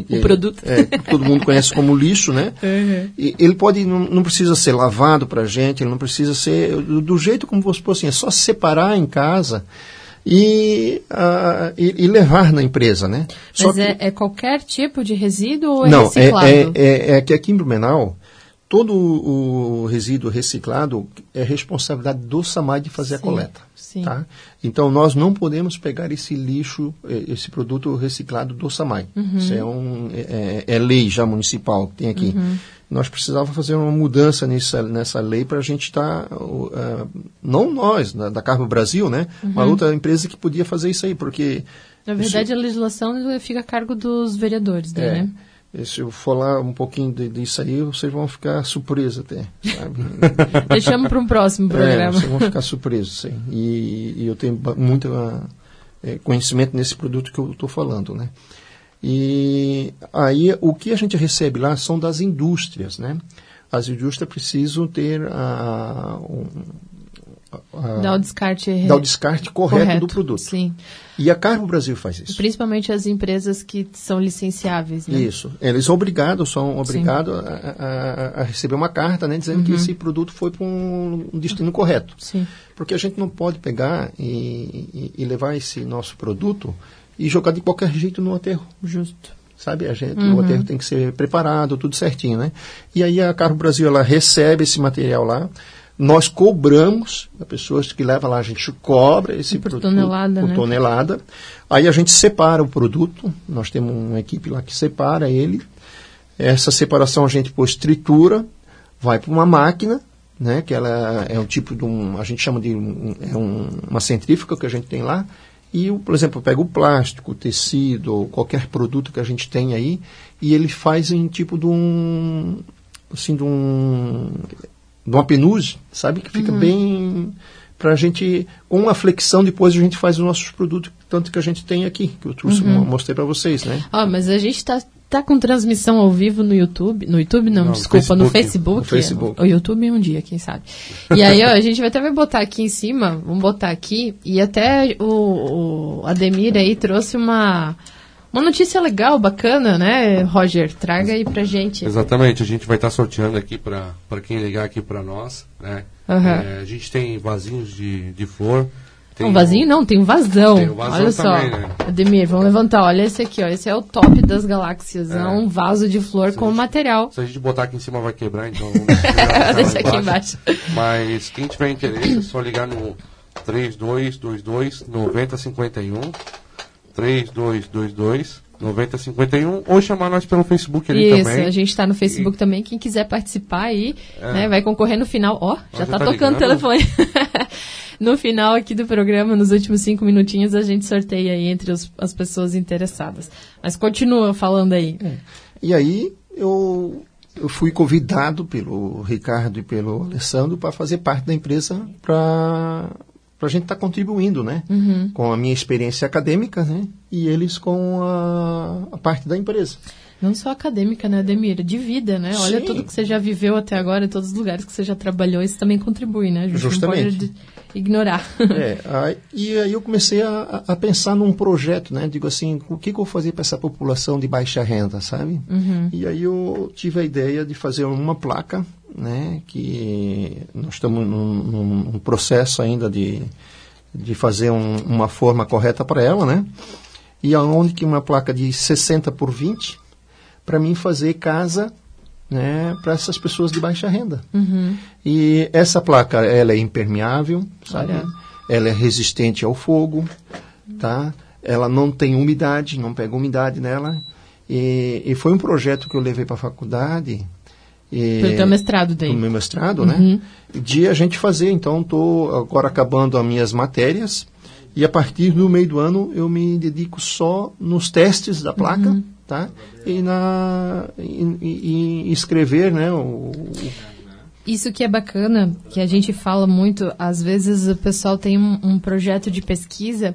o produto. É, todo mundo conhece como lixo, né? Uhum. E ele pode, não, não, precisa ser lavado para a gente, ele não precisa ser do, do jeito como você assim, é só separar em casa e, uh, e, e, levar na empresa, né? Mas é, é, qualquer tipo de resíduo ou é não, é, reciclado? É, é, é que aqui em Blumenau, todo o resíduo reciclado é responsabilidade do SAMAI de fazer Sim. a coleta. Sim. Tá? Então, nós não podemos pegar esse lixo, eh, esse produto reciclado do SAMAI. Uhum. Isso é, um, é, é, lei já municipal que tem aqui. Uhum. Nós precisávamos fazer uma mudança nessa, nessa lei para a gente estar, tá, uh, não nós, da, da Carmo Brasil, né? Uhum. Uma outra empresa que podia fazer isso aí, porque... Na verdade, isso, a legislação fica a cargo dos vereadores, daí, é, né? Se eu falar um pouquinho de, disso aí, vocês vão ficar surpresos até. Deixamos para um próximo é, programa. É, vocês vão ficar surpresos, sim. E, e eu tenho muito uh, conhecimento nesse produto que eu estou falando, né? E aí, o que a gente recebe lá são das indústrias, né? As indústrias precisam ter a, uh, uh, dar o descarte, o descarte correto, correto, do produto. Sim. E a Carmo Brasil faz isso. Principalmente as empresas que são licenciáveis, né? Isso. Eles são obrigados, são obrigados a, a, a, receber uma carta, né, dizendo uhum. que esse produto foi para um destino correto. Sim. Porque a gente não pode pegar e, e, e levar esse nosso produto e jogar de qualquer jeito no aterro. Justo sabe? A gente, uhum. O aterro tem que ser preparado, tudo certinho, né? E aí a Carro Brasil, ela recebe esse material lá, nós cobramos, a pessoas que leva lá, a gente cobra esse por produto tonelada, por né? tonelada. Aí a gente separa o produto, nós temos uma equipe lá que separa ele. Essa separação a gente pôs tritura, vai para uma máquina, né, que ela é um tipo de um, a gente chama de um, é um, uma centrífuga que a gente tem lá. E, por exemplo, pega o plástico, o tecido, qualquer produto que a gente tem aí, e ele faz em tipo de um, assim, de um, de uma penugem, sabe? Que fica uhum. bem para a gente, com uma flexão, depois a gente faz os nossos produtos, tanto que a gente tem aqui, que eu trouxe, uhum. mostrei para vocês, né? Ó, oh, mas a gente está tá com transmissão ao vivo no YouTube, no YouTube não, não desculpa, no Facebook. No Facebook. O YouTube um dia, quem sabe. E aí, ó, a gente vai até vai botar aqui em cima, vamos botar aqui, e até o, o Ademir aí trouxe uma uma notícia legal, bacana, né, Roger? Traga aí pra gente. Exatamente, a gente vai estar tá sorteando aqui para quem ligar aqui para nós, né? Uhum. É, a gente tem vasinhos de, de flor. Tem um vasinho não, tem um vasão. Tem um vasão olha só. né? Ademir, vamos levantar. Olha esse aqui, ó. Esse é o top das galáxias. É, é um vaso de flor se com gente, material. Se a gente botar aqui em cima vai quebrar, então Deixa aqui embaixo. Mas quem tiver interesse é só ligar no 3222 9051 3222 9051 ou chamar nós pelo Facebook ali Isso, também. Isso, a gente está no Facebook e... também. Quem quiser participar aí, é. né, vai concorrer no final. Ó, oh, já está tá tocando o telefone. no final aqui do programa, nos últimos cinco minutinhos, a gente sorteia aí entre os, as pessoas interessadas. Mas continua falando aí. É. E aí, eu, eu fui convidado pelo Ricardo e pelo Alessandro para fazer parte da empresa para para a gente estar tá contribuindo, né? Uhum. Com a minha experiência acadêmica, né? E eles com a, a parte da empresa. Não só acadêmica, né, Ademir? De vida, né? Olha Sim. tudo que você já viveu até agora, todos os lugares que você já trabalhou, isso também contribui, né? Justamente. não pode ignorar. É, aí, e aí eu comecei a, a, pensar num projeto, né? Digo assim, o que, que eu vou fazer para essa população de baixa renda, sabe? Uhum. E aí eu tive a ideia de fazer uma placa né, que nós estamos num, num processo ainda de, de fazer um, uma forma correta para ela, né? E aonde que uma placa de 60 por 20 para mim fazer casa né, para essas pessoas de baixa renda. Uhum. E essa placa ela é impermeável, sabe? Olha. Ela é resistente ao fogo, tá? Ela não tem umidade, não pega umidade nela. E, e foi um projeto que eu levei para a faculdade pelo teu mestrado daí. Meu mestrado, né? uhum. né? De a gente fazer. Então, estou agora acabando as minhas matérias E a partir do meio do ano eu me dedico só nos testes da placa, uhum. Tá? E na e, escrever, né? O, isso que é bacana, que a gente fala muito, às vezes o pessoal tem um, um projeto de pesquisa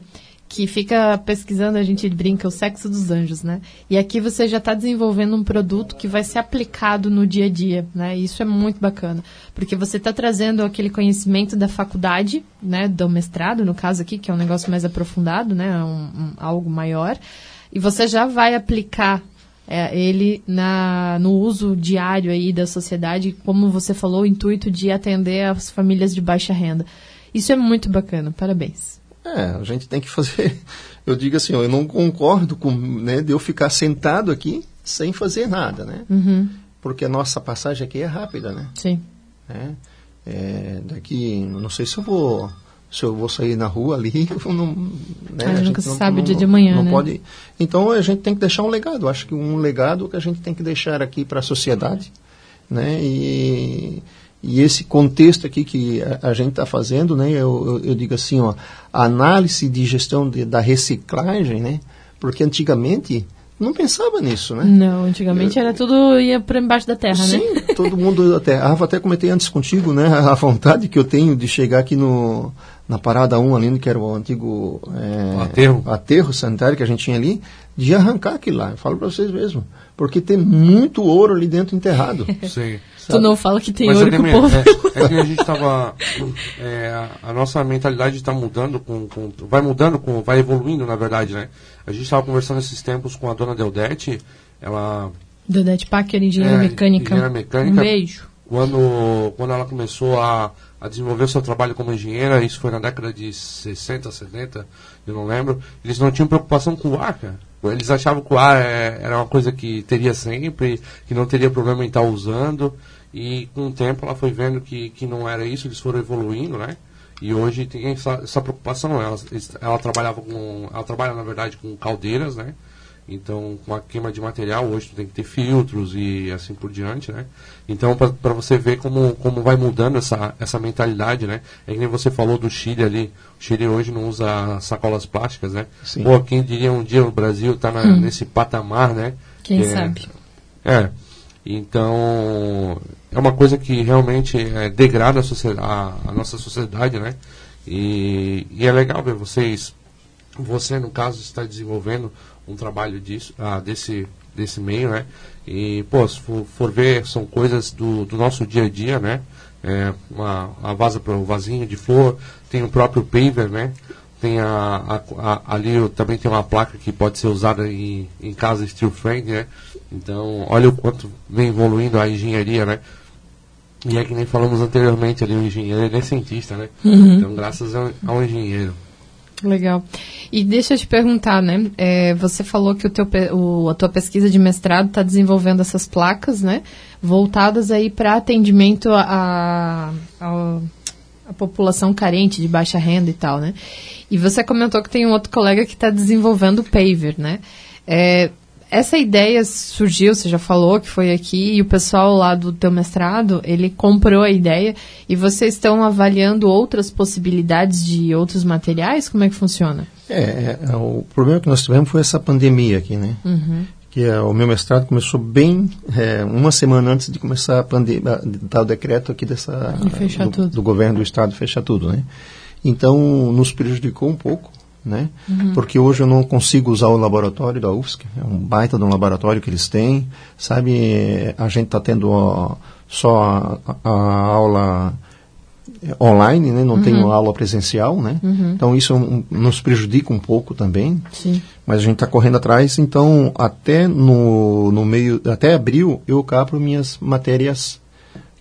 que fica pesquisando, a gente brinca, o sexo dos anjos, né? E aqui você já está desenvolvendo um produto que vai ser aplicado no dia a dia, né? E isso é muito bacana, porque você está trazendo aquele conhecimento da faculdade, né? Do mestrado, no caso aqui, que é um negócio mais aprofundado, né? Um, um, algo maior. E você já vai aplicar é, ele na, no uso diário aí da sociedade, como você falou, o intuito de atender as famílias de baixa renda. Isso é muito bacana, parabéns. É, a gente tem que fazer. Eu digo assim, eu não concordo com né, de eu ficar sentado aqui sem fazer nada, né? Uhum. Porque a nossa passagem aqui é rápida, né? Sim. É, é, daqui, não sei se eu vou se eu vou sair na rua ali, não, né, a, a nunca se sabe o dia de amanhã, não né? pode. Então a gente tem que deixar um legado. Acho que um legado que a gente tem que deixar aqui para a sociedade, né? E e esse contexto aqui que a, a gente está fazendo, né, eu, eu, eu, digo assim, ó, análise de gestão de, da reciclagem, né, porque antigamente não pensava nisso, né? Não, antigamente eu, era tudo ia para embaixo da terra, sim, né? Sim, todo mundo até. Ah, até comentei antes contigo, né? A vontade que eu tenho de chegar aqui no na parada 1 ali, que era o antigo é, aterro. aterro sanitário que a gente tinha ali, de arrancar aquilo lá. Eu falo para vocês mesmo, porque tem muito ouro ali dentro enterrado. Sim. Tu não fala que tem Mas ouro com o povo. É, é, que a gente estava. É, a nossa mentalidade está mudando, com, com, vai mudando, com, vai evoluindo, na verdade, né? A gente estava conversando esses tempos com a dona Deldete, ela. Deldete Packer, engenheira é, mecânica. Engenheira mecânica. Um beijo. Quando, quando ela começou a, a desenvolver o seu trabalho como engenheira, isso foi na década de 60, 70, eu não lembro, eles não tinham preocupação com o ar, cara. Eles achavam que o ar é, era uma coisa que teria sempre, que não teria problema em estar usando. E com o tempo ela foi vendo que, que não era isso, eles foram evoluindo, né? E hoje tem essa, essa preocupação. Ela, ela trabalhava com. Ela trabalha, na verdade, com caldeiras, né? Então, com a queima de material, hoje tu tem que ter filtros e assim por diante, né? Então, para você ver como, como vai mudando essa, essa mentalidade, né? É que nem você falou do Chile ali. O Chile hoje não usa sacolas plásticas, né? Sim. Pô, quem diria um dia o Brasil tá na, hum. nesse patamar, né? Quem que sabe? É, é. Então, é uma coisa que realmente é, degrada a, a, a, nossa sociedade, né? E, e, é legal ver vocês, você no caso está desenvolvendo um trabalho disso, ah, desse, desse meio, né? E, pô, se for, for ver, são coisas do, do, nosso dia a dia, né? É, uma, a vaza para o vasinho de flor, tem o próprio paver, né? Tem a, a, a, ali também tem uma placa que pode ser usada em, em casa steel frame, né? Então, olha o quanto vem evoluindo a engenharia, né? E é que nem falamos anteriormente ali, o engenheiro ele é cientista, né? Uhum. Então, graças ao, ao, engenheiro. Legal. E deixa eu te perguntar, né? É, você falou que o teu, o, a tua pesquisa de mestrado está desenvolvendo essas placas, né? Voltadas aí para atendimento a, a, a, população carente de baixa renda e tal, né? E você comentou que tem um outro colega que está desenvolvendo o paver, né? É, essa ideia surgiu, você já falou que foi aqui, e o pessoal lá do teu mestrado, ele comprou a ideia, e vocês estão avaliando outras possibilidades de outros materiais? Como é que funciona? É, é, o problema que nós tivemos foi essa pandemia aqui, né? Uhum. Que é, o meu mestrado começou bem é, uma semana antes de começar a pandemia, dar o decreto aqui dessa do, do, governo do estado fechar tudo, né? Então nos prejudicou um pouco né? Uhum. Porque hoje eu não consigo usar o laboratório da UFSC, é um baita de um laboratório que eles têm, sabe? A gente está tendo ó, só a, a, aula online, né? Não uhum. tem aula presencial, né? Uhum. Então isso um, nos prejudica um pouco também. Sim. Mas a gente está correndo atrás, então até no, no meio, até abril eu capro minhas matérias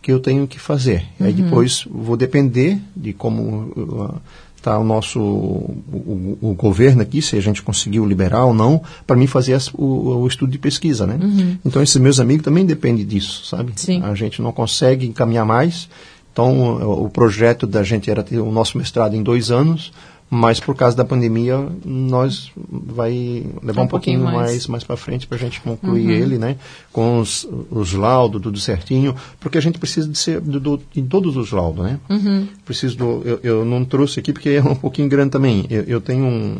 que eu tenho que fazer. Aí uhum. depois vou depender de como está o nosso o, o, o, governo aqui, se a gente conseguiu liberar ou não, para mim fazer as, o, o, estudo de pesquisa, né? Uhum. Então esses meus amigos também dependem disso, sabe? Sim. A gente não consegue encaminhar mais. Então o projeto da gente era ter o nosso mestrado em dois anos, mas por causa da pandemia nós vai levar um, Um pouquinho pouquinho mais. mais mais para frente para a gente concluir ele, né? Com os, os laudos tudo certinho, porque a gente precisa de ser do, do, em todos os laudos, né? Preciso do, eu, eu não trouxe aqui porque é um pouquinho grande também. Eu, eu tenho um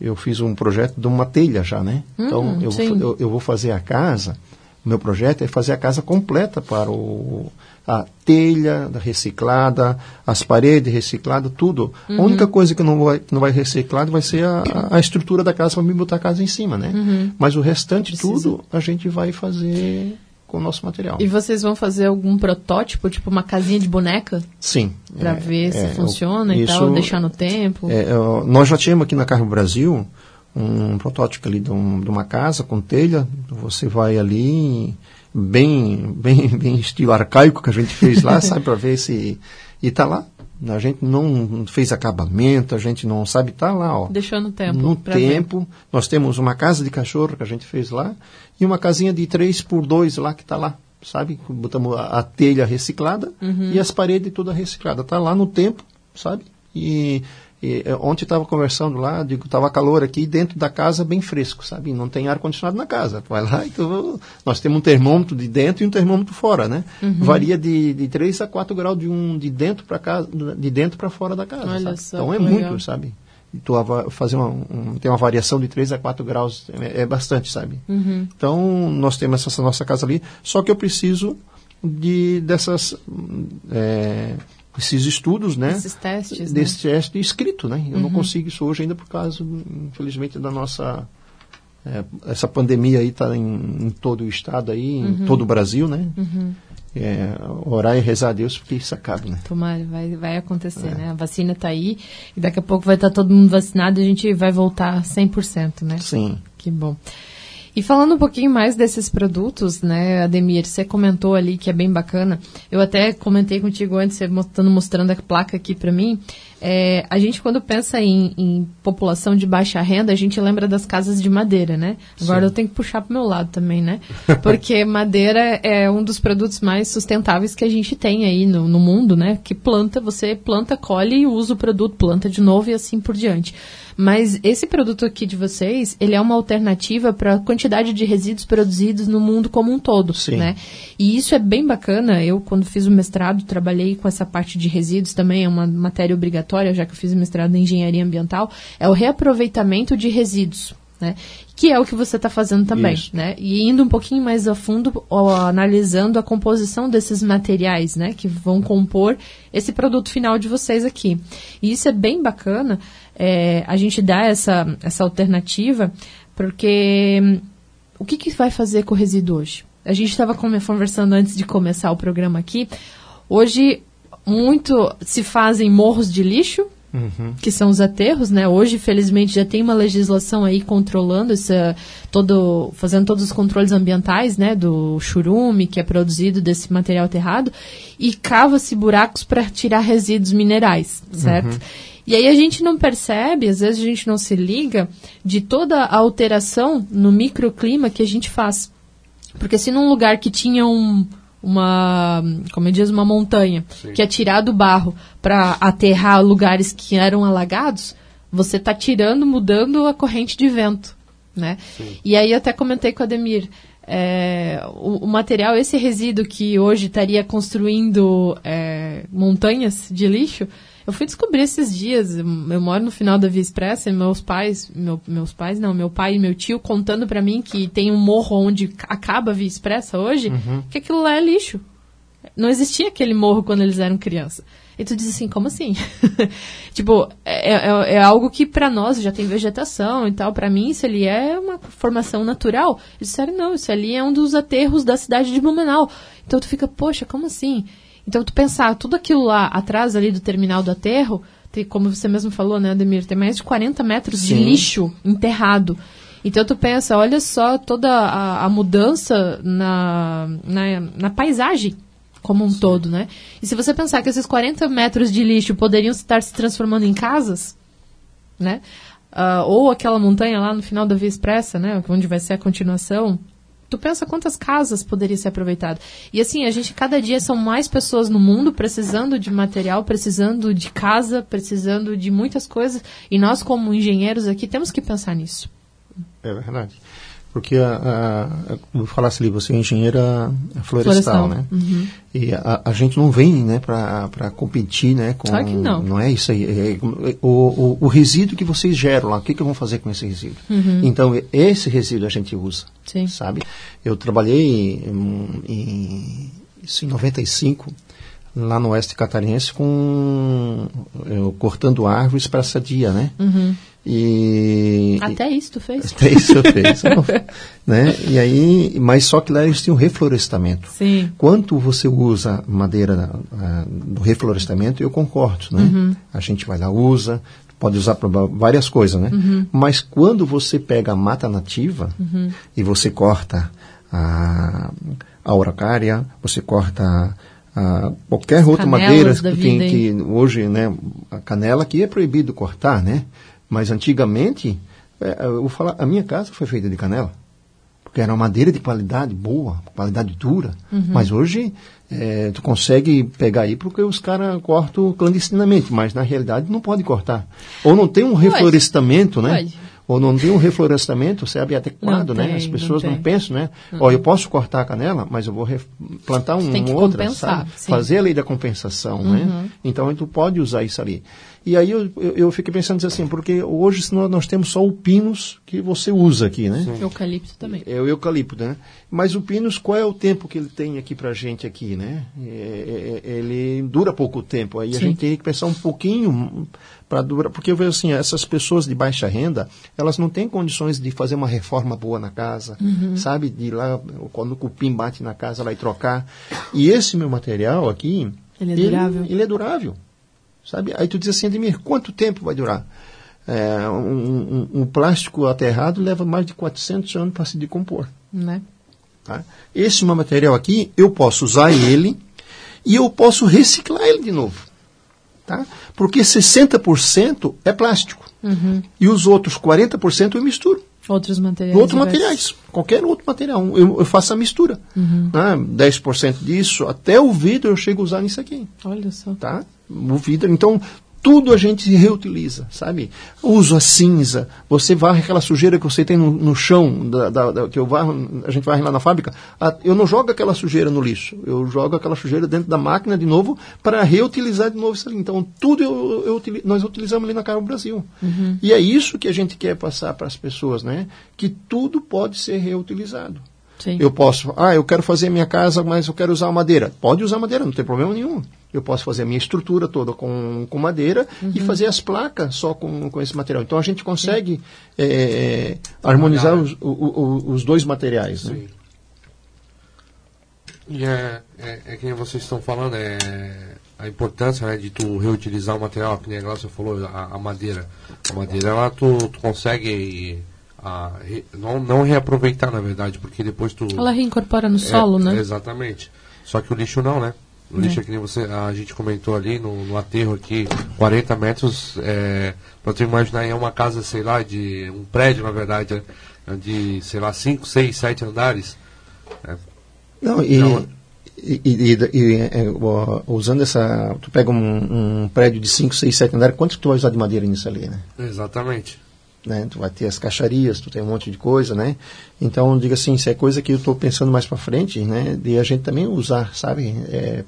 eu fiz um projeto de uma telha já, né? então eu, eu, eu vou fazer a casa. O meu projeto é fazer a casa completa para o a telha da reciclada, as paredes recicladas, tudo. A única coisa que não vai, que não vai reciclado vai ser a, a- estrutura da casa para me botar a casa em cima, né? Mas o restante tudo a gente vai fazer com o nosso material. E vocês vão fazer algum protótipo, tipo uma casinha de boneca, Sim. pra é, ver se é, funciona e isso- tal, deixar no tempo? É, ó, nós já tínhamos aqui na Carro Brasil um protótipo ali de, um- de uma casa com telha. Você vai ali, bem, bem, bem estilo arcaico que a gente fez lá, sabe, para ver se. E tá lá. A gente não fez acabamento, a gente não sabe, tá lá, ó. Deixou no tempo. No pra ver. tempo, nós temos uma casa de cachorro que a gente fez lá e uma casinha de 3 por 2 lá que está lá, sabe? Botamos a, a telha reciclada Uhum. e as paredes toda reciclada. Está lá no tempo, sabe? E, e, eh, ontem estava conversando lá, digo, estava calor aqui dentro da casa bem fresco, sabe? Não tem ar-condicionado na casa. Tu vai lá e tu, nós temos um termômetro de dentro e um termômetro fora, né? Uhum. Varia de, de 3 a 4 graus de um de dentro para casa, de dentro para fora da casa. Então é legal. muito, sabe? E tu fazer uma, um, tem uma variação de 3 a 4 graus, é, é bastante, sabe? Uhum. Então, nós temos essa nossa casa ali, só que eu preciso de dessas é, esses estudos, né? Esses testes, né? Uhum. Desse teste escrito, né? Eu não consigo isso hoje ainda por causa, infelizmente, da nossa é, essa pandemia aí está em, em todo o estado aí, Uhum. em todo o Brasil, né? É, orar e rezar a Deus porque isso acabe, né? Tomara, vai, vai acontecer, É. né? A vacina tá aí e daqui a pouco vai estar todo mundo vacinado e a gente vai voltar 100%, né? Sim. Que bom. E falando um pouquinho mais desses produtos, né, Ademir, você comentou ali que é bem bacana. Eu até comentei contigo antes, você mostrando, mostrando a placa aqui para mim. É, a gente, quando pensa em, em população de baixa renda, a gente lembra das casas de madeira, né? Agora Sim. eu tenho que puxar pro meu lado também, né? Porque madeira é um dos produtos mais sustentáveis que a gente tem aí no, no mundo, né? Que planta, você planta, colhe e usa o produto, planta de novo e assim por diante. Mas esse produto aqui de vocês, ele é uma alternativa para a quantidade de resíduos produzidos no mundo como um todo, Sim. né? E isso é bem bacana. Eu, quando fiz o mestrado, trabalhei com essa parte de resíduos também, é uma matéria obrigatória, já que eu fiz o mestrado em engenharia ambiental, é o reaproveitamento de resíduos. Né? Que é o que você está fazendo também, Isso. né? E indo um pouquinho mais a fundo, ó, analisando a composição desses materiais, né? Que vão compor esse produto final de vocês aqui. E isso é bem bacana, é, a gente dá essa, essa alternativa, porque hum, o que, que vai fazer com o resíduo hoje? A gente estava conversando antes de começar o programa aqui. Hoje, muito se fazem morros de lixo, que são os aterros, né? Hoje, felizmente, já tem uma legislação aí controlando essa, todo, fazendo todos os controles ambientais, né? Do churume que é produzido desse material aterrado e cava-se buracos para tirar resíduos minerais, certo? E aí a gente não percebe, às vezes a gente não se liga de toda a alteração no microclima que a gente faz. Porque se num lugar que tinha um, uma, como eu diz, uma montanha, que é tirado barro para aterrar lugares que eram alagados, você está tirando, mudando a corrente de vento, né? E aí eu até comentei com o Ademir, é, o, o material, esse resíduo que hoje estaria construindo é, montanhas de lixo, eu fui descobrir esses dias, eu, moro no final da Via Expressa e meus pais, meu- meus pais não, meu pai e meu tio contando pra mim que tem um morro onde acaba a Via Expressa hoje, que aquilo lá é lixo. Não existia aquele morro quando eles eram criança. E tu diz assim, como assim? tipo, é, é, é algo que pra nós já tem vegetação e tal. Pra mim, isso ali é uma formação natural. Eles disseram, não, isso ali é um dos aterros da cidade de Blumenau. Então tu fica, poxa, como assim? Então tu pensar, tudo aquilo lá atrás ali do terminal do aterro, tem, como você mesmo falou, né, Ademir, tem mais de 40 metros de Sim. lixo enterrado. Então tu pensa, olha só toda a, a mudança na, na, na paisagem como um todo, né? E se você pensar que esses 40 metros de lixo poderiam estar se transformando em casas, né? Ah, ou aquela montanha lá no final da Via Expressa, né? Onde vai ser a continuação. Tu pensa quantas casas poderia ser aproveitado. E assim, a gente cada dia são mais pessoas no mundo precisando de material, precisando de casa, precisando de muitas coisas. E nós, como engenheiros aqui, temos que pensar nisso. É verdade. Porque, a, a, como eu falasse ali, você é engenheira florestal, florestal. né? Uhum. E a, a, gente não vem né, para competir né, com... Claro que não. Não é isso aí. É, é, o, o, o, resíduo que vocês geram lá, o que, que vão fazer com esse resíduo? Uhum. Então, esse resíduo a gente usa, Sim. sabe? Eu trabalhei em, em, em 95 lá no oeste catarinense com eu, cortando árvores para sadia, né? Uhum. E, Até isso tu fez? Até isso eu fiz. né? E aí, mas só que lá eles tinham reflorestamento. Sim. Quanto você usa madeira uh, do reflorestamento, eu concordo. Né? Uhum. A gente vai lá, usa, pode usar para várias coisas. Né? Uhum. Mas quando você pega a mata nativa uhum. e você corta a, a uracária, você corta a qualquer outra madeira que, tem, que hoje, né, a canela aqui é proibido cortar, né? Mas antigamente, é, eu vou falar, a minha casa foi feita de canela. Porque era uma madeira de qualidade boa, qualidade dura. Uhum. Mas hoje, é, tu consegue pegar aí porque os caras cortam clandestinamente. Mas na realidade não pode cortar. Ou não tem um reflorestamento, né? Pode ou não tem um reflorestamento, sabe, adequado, né? As pessoas não, não pensam, né? Ó, eu posso cortar a canela, mas eu vou plantar um, um outra, sabe? Sim. Fazer a lei da compensação, né? uhum. né? Então, tu pode usar isso ali. E aí eu, eu, eu fiquei pensando assim, porque hoje nós, nós temos só o pinus que você usa aqui, né? Sim. Eucalipto também. É o eucalipto, né? Mas o pinus, qual é o tempo que ele tem aqui pra gente aqui, né? É, é, é ele dura pouco tempo. Aí Sim. a gente tem que pensar um pouquinho para durar, porque eu vejo assim, essas pessoas de baixa renda, elas não têm condições de fazer uma reforma boa na casa, uhum. sabe? De ir lá, quando o cupim bate na casa, lá e trocar. E esse meu material aqui, ele é durável. Ele, ele é durável. Sabe? Aí tu diz assim, Ademir, quanto tempo vai durar? É, um, um, um, plástico aterrado leva mais de 400 anos para se decompor. Né? Tá? Esse meu material aqui, eu posso usar ele e eu posso reciclar ele de novo. Tá? Porque 60% é plástico. Uhum. E os outros 40% eu misturo. Outros materiais. Outros materiais. Qualquer outro material. Eu, eu faço a mistura. Uhum. Né? 10% disso, até o vidro eu chego a usar nisso aqui. Olha só. Tá? O vidro. Então, tudo a gente reutiliza, sabe? Uso a cinza, você varre aquela sujeira que você tem no, no chão, da, da, da, que eu varro, a gente varre lá na fábrica, a, eu não jogo aquela sujeira no lixo, eu jogo aquela sujeira dentro da máquina de novo para reutilizar de novo isso ali. Então, tudo eu, eu, nós utilizamos ali na Carol Brasil. Uhum. E é isso que a gente quer passar para as pessoas, né? Que tudo pode ser reutilizado. Sim. Eu posso, ah, eu quero fazer minha casa, mas eu quero usar madeira. Pode usar madeira, não tem problema nenhum. Eu posso fazer a minha estrutura toda com, com madeira uhum. e fazer as placas só com, com esse material. Então a gente consegue é, harmonizar os, o, o, os dois materiais. Né? E é, é, é que vocês estão falando, é a importância né, de tu reutilizar o material, que nem a Glaucia falou, a, a madeira. A madeira, ela tu, tu consegue a, não, não reaproveitar, na verdade, porque depois tu. Ela reincorpora no solo, é, né? Exatamente. Só que o lixo não, né? O é. lixo é que nem você, a gente comentou ali no, no aterro aqui, 40 metros, é, pra tu imaginar, é uma casa, sei lá, de. um prédio, na verdade, né, de, sei lá, 5, 6, 7 andares. É. Não, e, então, e, e, e é, usando essa. Tu pega um, um prédio de 5, 6, 7 andares, quanto tu vai usar de madeira nisso ali, né? Exatamente né? Tu vai ter as caixarias, tu tem um monte de coisa, né? Então, diga assim, isso é coisa que eu estou pensando mais para frente, né? De a gente também usar, sabe? É,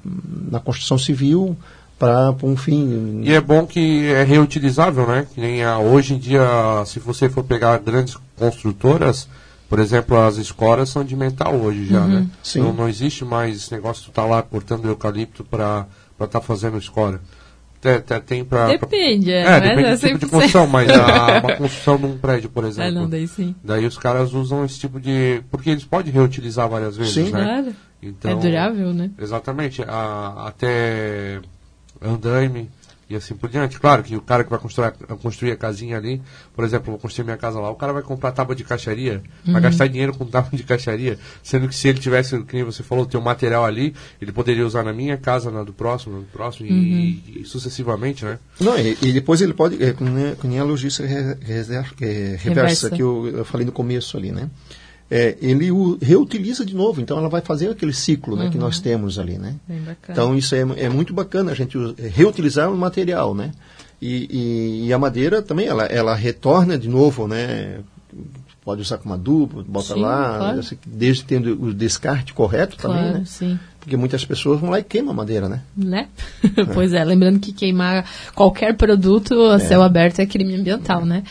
na construção civil para um fim. E é bom que é reutilizável, né? Que nem a, hoje em dia, se você for pegar grandes construtoras, por exemplo, as escoras são de metal hoje já, uhum, né? Sim. Não, não existe mais esse negócio de estar tá lá cortando eucalipto para estar tá fazendo escora. Tem, tem pra, depende, pra... é, é depende é do tipo de construção, mas a, uma construção de um prédio, por exemplo. É, não, daí sim. Daí os caras usam esse tipo de. Porque eles podem reutilizar várias vezes, sim. né? Claro. Então, é durável, né? Exatamente. A, até andaime e assim por diante. Claro que o cara que vai construir, construir a casinha ali, por exemplo, vou construir minha casa lá, o cara vai comprar tábua de caixaria, uhum. vai gastar dinheiro com tábua de caixaria, sendo que se ele tivesse, como você falou, ter um material ali, ele poderia usar na minha casa, na do próximo, no próximo uhum. e, e, sucessivamente, né? Não, e, e depois ele pode, é, com, a logística re, re, reversa, que eu, eu falei no começo ali, né? É, ele o reutiliza de novo. Então ela vai fazer aquele ciclo né, que nós temos ali, né? Então isso é, é muito bacana a gente reutilizar o material, né? E, e- e a madeira também ela, ela retorna de novo, né? Pode usar como adubo, bota Sim, lá, claro. assim, desde tendo o descarte correto também, Claro, né? sim. Porque muitas pessoas vão lá e queimam a madeira, né? Né? pois é, lembrando que queimar qualquer produto a céu aberto é crime ambiental, né?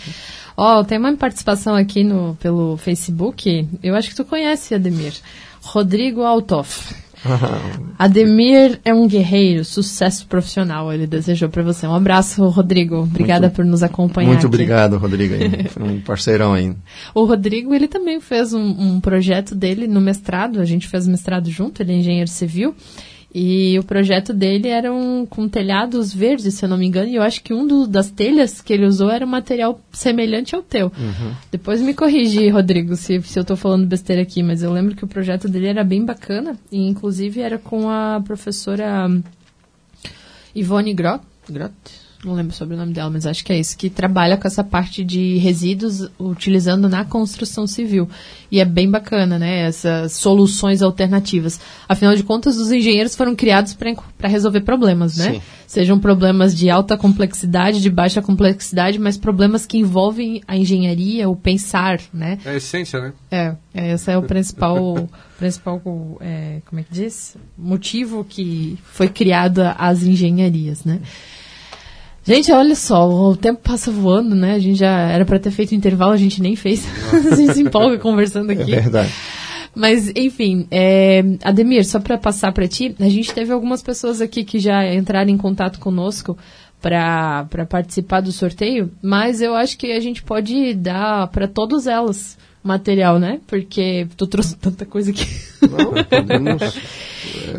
Ó, tem uma participação aqui no, pelo Facebook, eu acho que tu conhece, Ademir. Rodrigo Altoff. Ademir é um guerreiro, sucesso profissional, ele desejou para você. Um abraço, Rodrigo. Obrigada Muito- por nos acompanhar. Muito aqui. obrigado, Rodrigo. Foi um parceirão aí. O Rodrigo, ele também fez um, um projeto dele no mestrado, a gente fez mestrado junto, ele é engenheiro civil, e o projeto dele era um, com telhados verdes, se eu não me engano, e eu acho que um do- das telhas que ele usou era um material semelhante ao teu. Depois me corrigi, Rodrigo, se, se eu estou falando besteira aqui, mas eu lembro que o projeto dele era bem bacana, e inclusive era com a professora Ivone Grot, Grot, não lembro sobre o nome dela, mas acho que é isso, que trabalha com essa parte de resíduos utilizando na construção civil. E é bem bacana, né? Essas soluções alternativas. Afinal de contas, os engenheiros foram criados para resolver problemas, né? Sim. Sejam problemas de alta complexidade, de baixa complexidade, mas problemas que envolvem a engenharia, o pensar, né? É a essência, né? É, é, esse é o principal, principal é, como é que diz? Motivo que foi criada as engenharias, né? Gente, olha só, o tempo passa voando, né? A gente já era para ter feito intervalo, a gente nem fez. a gente se empolga conversando É aqui. verdade. Mas, enfim, é, Ademir, só para passar para ti, a gente teve algumas pessoas aqui que já entraram em contato conosco para participar do sorteio, mas eu acho que a gente pode dar para todas elas material, né? Porque tu trouxe tanta coisa aqui. Não, podemos.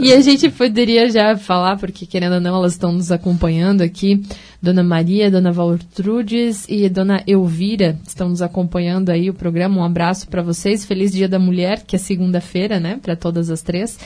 E a gente poderia já falar, porque querendo ou não, elas estão nos acompanhando aqui. Dona Maria, Dona Valtrudes e Dona Elvira estão nos acompanhando aí o programa. Um abraço para vocês. Feliz Dia da Mulher, que é segunda-feira, né? Para todas as três.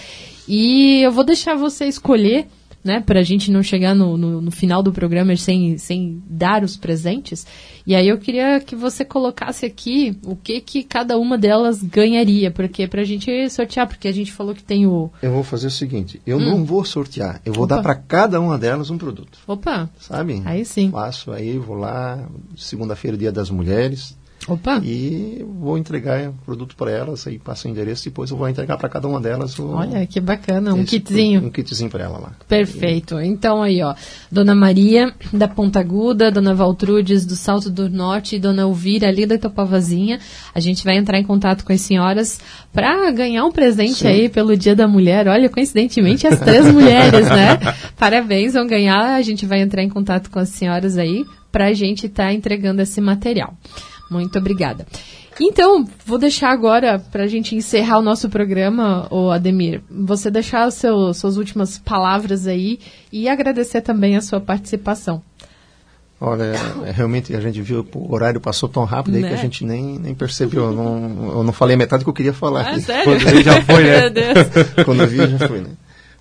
E eu vou deixar você escolher, né? Para a gente não chegar no, no, no final do programa sem, sem dar os presentes. E aí eu queria que você colocasse aqui o que que cada uma delas ganharia, porque para a gente sortear, porque a gente falou que tem o Eu vou fazer o seguinte: eu não vou sortear, eu vou dar Opa. para cada uma delas um produto. Opa, Sabe? Aí sim. Faço aí, vou lá, segunda-feira, dia das mulheres, opa. e vou entregar o produto para elas, aí passa o endereço, depois eu vou entregar para cada uma delas o, Olha que bacana, um esse- kitzinho. Um kitzinho para ela lá. Perfeito. Então aí, ó, Dona Maria da Ponta Aguda, Dona Valtrudes do Salto do Norte e Dona Elvira ali da Topavazinha. A gente vai entrar em contato com as senhoras para ganhar um presente Sim. aí pelo Dia da Mulher. Olha, coincidentemente as três mulheres, né? Parabéns, vão ganhar. A gente vai entrar em contato com as senhoras aí para a gente estar entregando esse material. Muito obrigada. Então, vou deixar agora para a gente encerrar o nosso programa, o Ademir. Você deixar seu, suas últimas palavras aí e agradecer também a sua participação. Olha, é, realmente a gente viu, o horário passou tão rápido aí Né? que a gente nem, nem percebeu. Eu não, eu não falei a metade do que eu queria falar. Ah, sério? Quando ele já foi, né? Quando eu vi, já foi, né?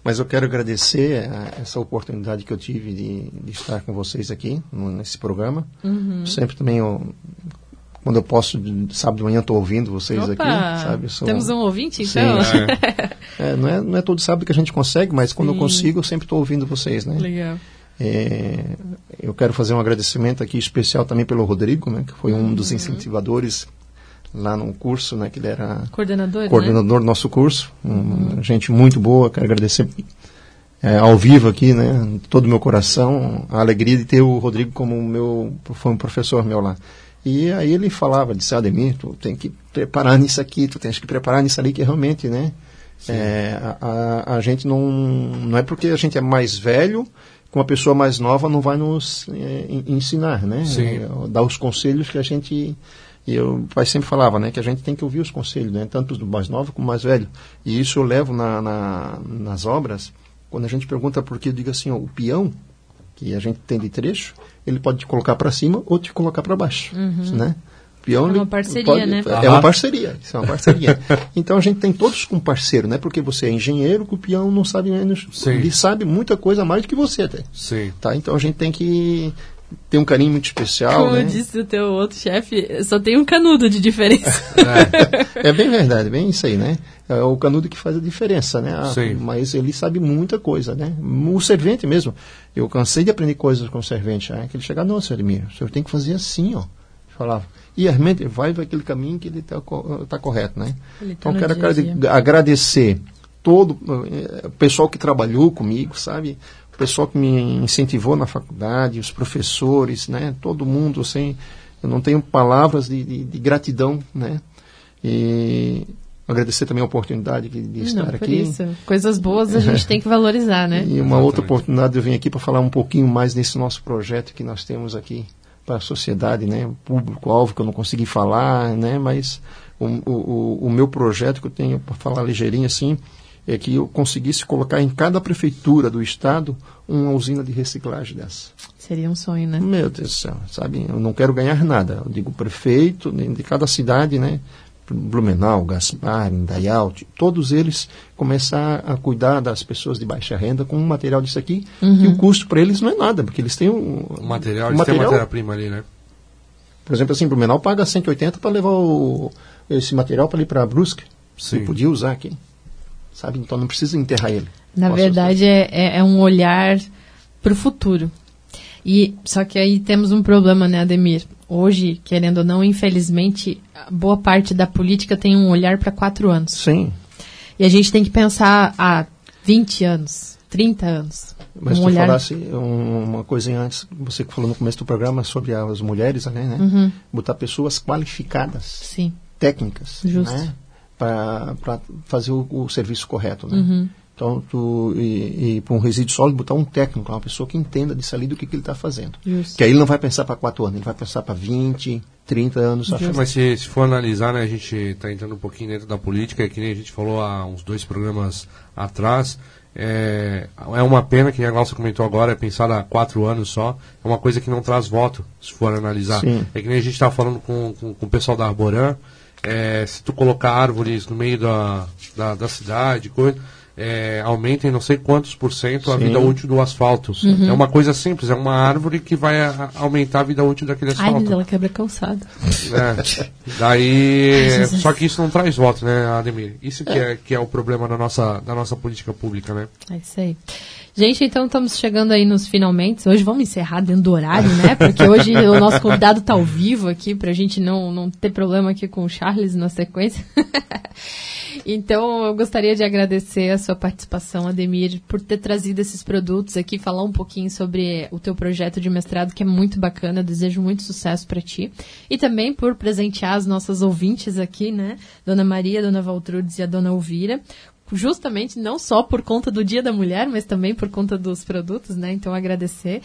Mas eu quero agradecer a- essa oportunidade que eu tive de, de estar com vocês aqui no- nesse programa. Uhum. Sempre também, eu, quando eu posso, sábado de manhã, estou ouvindo vocês Opa, aqui, sabe? Sou- temos um ouvinte, Sim, então? É, não, é, não é todo sábado que a gente consegue, mas quando Sim. eu consigo, eu sempre estou ouvindo vocês, né? Legal. É, eu quero fazer um agradecimento aqui especial também pelo Rodrigo, né, que foi um dos Uhum. incentivadores lá no curso, né, que ele era Coordenador, né? coordenador do nosso curso, um, gente muito boa, quero agradecer é, ao vivo aqui, né, todo o meu coração, a alegria de ter o Rodrigo como meu, foi um professor meu lá. E aí ele falava, disse, Ademir, tu tem que preparar nisso aqui, tu tens que preparar nisso ali, que realmente, né, é, a, a, a gente não, não é porque a gente é mais velho que uma pessoa mais nova não vai nos é, en- ensinar, né, Sim. É, dar os conselhos que a gente e eu, o pai sempre falava, né, que a gente tem que ouvir os conselhos, né, tanto do mais novo como do mais velho. E isso eu levo na, na- nas obras, quando a gente pergunta por que, eu digo assim, ó, o peão, que a gente tem de trecho, ele pode te colocar para cima ou te colocar para baixo, né? O Peão, É uma ele parceria, né? É uma parceria, isso é uma parceria. então a gente tem todos como parceiro, né? Porque você é engenheiro, que o peão não sabe menos, Sim. ele sabe muita coisa a mais do que você até. Sim. Tá? Então a gente tem que tem um carinho muito especial. Como né? disse o teu outro chefe, só tem um canudo de diferença. É. é bem verdade, bem isso aí, né? É o canudo que faz a diferença, né? Ah. Mas ele sabe muita coisa, né? O servente mesmo. Eu cansei de aprender coisas com o servente. Né? Que ele chegava, não, senhor Edmir, o senhor tem que fazer assim, ó. Falava. E realmente vai para aquele caminho que ele está tá correto, né? Ele tá então, no quero dia a agrade- dia. agradecer todo eh, o pessoal que trabalhou comigo, sabe? O pessoal que me incentivou na faculdade, os professores, né? Todo mundo, assim, eu não tenho palavras de, de- de gratidão, né? E agradecer também a oportunidade de, de estar Não, por aqui. isso. Coisas boas a gente tem que valorizar, né? E uma outra oportunidade de eu vir aqui para falar um pouquinho mais desse nosso projeto que nós temos aqui para a sociedade, né? Público-alvo que eu não consegui falar, né? Mas o, o, o- o meu projeto que eu tenho para falar ligeirinho assim é que eu conseguisse colocar em cada prefeitura do estado uma usina de reciclagem dessa. Seria um sonho, né? Meu Deus do céu, sabe? Eu não quero ganhar nada. Eu digo prefeito de de cada cidade, né? Blumenau, Gaspar, Indaial, todos eles começar a cuidar das pessoas de baixa renda com um material disso aqui, que o custo para eles não é nada, porque eles têm um, O material, o eles têm material- matéria-prima ali, né? Por exemplo, assim, Blumenau paga 180 para levar o- esse material para ir para Brusque. Sim. Ele podia usar aqui. Sabe? Então não precisa enterrar ele. Na Posso verdade, é, é- é um olhar para o futuro. E só que aí temos um problema, né, Ademir? Hoje, querendo ou não, infelizmente, boa parte da política tem um olhar para quatro anos. Sim. E a gente tem que pensar há 20 anos, 30 anos. Mas um tu olhar falasse um- uma coisa antes, você que falou no começo do programa sobre as mulheres, né? né? Uhum. Botar pessoas qualificadas, Sim. técnicas, Justo. né? Para fazer o, o serviço correto, né? Uhum. Então, tu, e, e para um resíduo sólido, botar um técnico, uma pessoa que entenda disso ali, do que, que ele está fazendo. Justo. Que aí ele não vai pensar para quatro anos, ele vai pensar para 20, 30 anos. Mas se, se for analisar, né, a gente está entrando um pouquinho dentro da política, que nem a gente falou há uns dois programas atrás. É, é uma pena que a Glaucia comentou agora, é pensar há quatro anos só. É uma coisa que não traz voto, se for analisar. Sim. É que nem a gente estava falando com, com, com o pessoal da Arboran. É, se tu colocar árvores no meio da, da, da cidade, coisa, é, aumenta em não sei quantos por cento a Sim. vida útil do asfalto. É uma coisa simples, é uma árvore que vai a- aumentar a vida útil daquele Ai, asfalto. ela quebra calçado. É. Daí. Ai, só que isso não traz voto, né, Ademir? Isso que é, que é o problema da nossa, da nossa política pública, né? É isso aí. Gente, então estamos chegando aí nos finalmente. Hoje vamos encerrar dentro do horário, né? Porque hoje o nosso convidado está ao vivo aqui, para a gente não, não ter problema aqui com o Charles na sequência. então, eu gostaria de agradecer a sua participação, Ademir, por ter trazido esses produtos aqui, falar um pouquinho sobre o teu projeto de mestrado, que é muito bacana. Desejo muito sucesso para ti. E também por presentear as nossas ouvintes aqui, né? Dona Maria, Dona Valtrudes e a Dona Elvira, justamente não só por conta do Dia da Mulher, mas também por conta dos produtos, né? Então agradecer.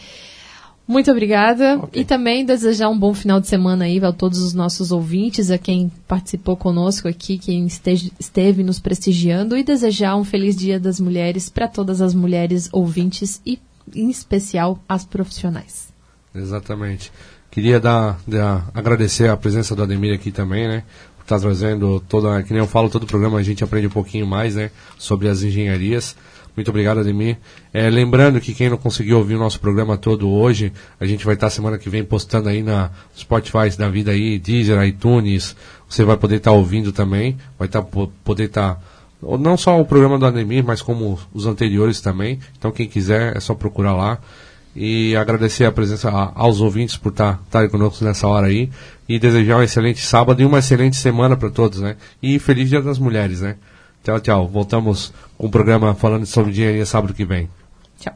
Muito obrigada Ok. e também desejar um bom final de semana aí a todos os nossos ouvintes, a quem participou conosco aqui, quem esteve, esteve nos prestigiando e desejar um feliz Dia das Mulheres para todas as mulheres ouvintes e em especial as profissionais. Exatamente. Queria dar, dar- agradecer a presença do Ademir aqui também, né? Estar trazendo toda. Que nem eu falo, todo programa a gente aprende um pouquinho mais, né? Sobre as engenharias. Muito obrigado, Ademir. É, lembrando que quem não conseguiu ouvir o nosso programa todo hoje, a gente vai estar semana que vem postando aí na Spotify da vida aí, Deezer, iTunes. Você vai poder estar ouvindo também. Vai estar, po- poder estar. ou Não só o programa do Ademir, mas como os anteriores também. Então, quem quiser, é só procurar lá. E agradecer a presença aos ouvintes por estar estarem conosco nessa hora aí. E desejar um excelente sábado e uma excelente semana para todos, né? E feliz Dia das Mulheres, né? Tchau, tchau. Voltamos com o programa falando sobre engenharia sábado que vem. Tchau.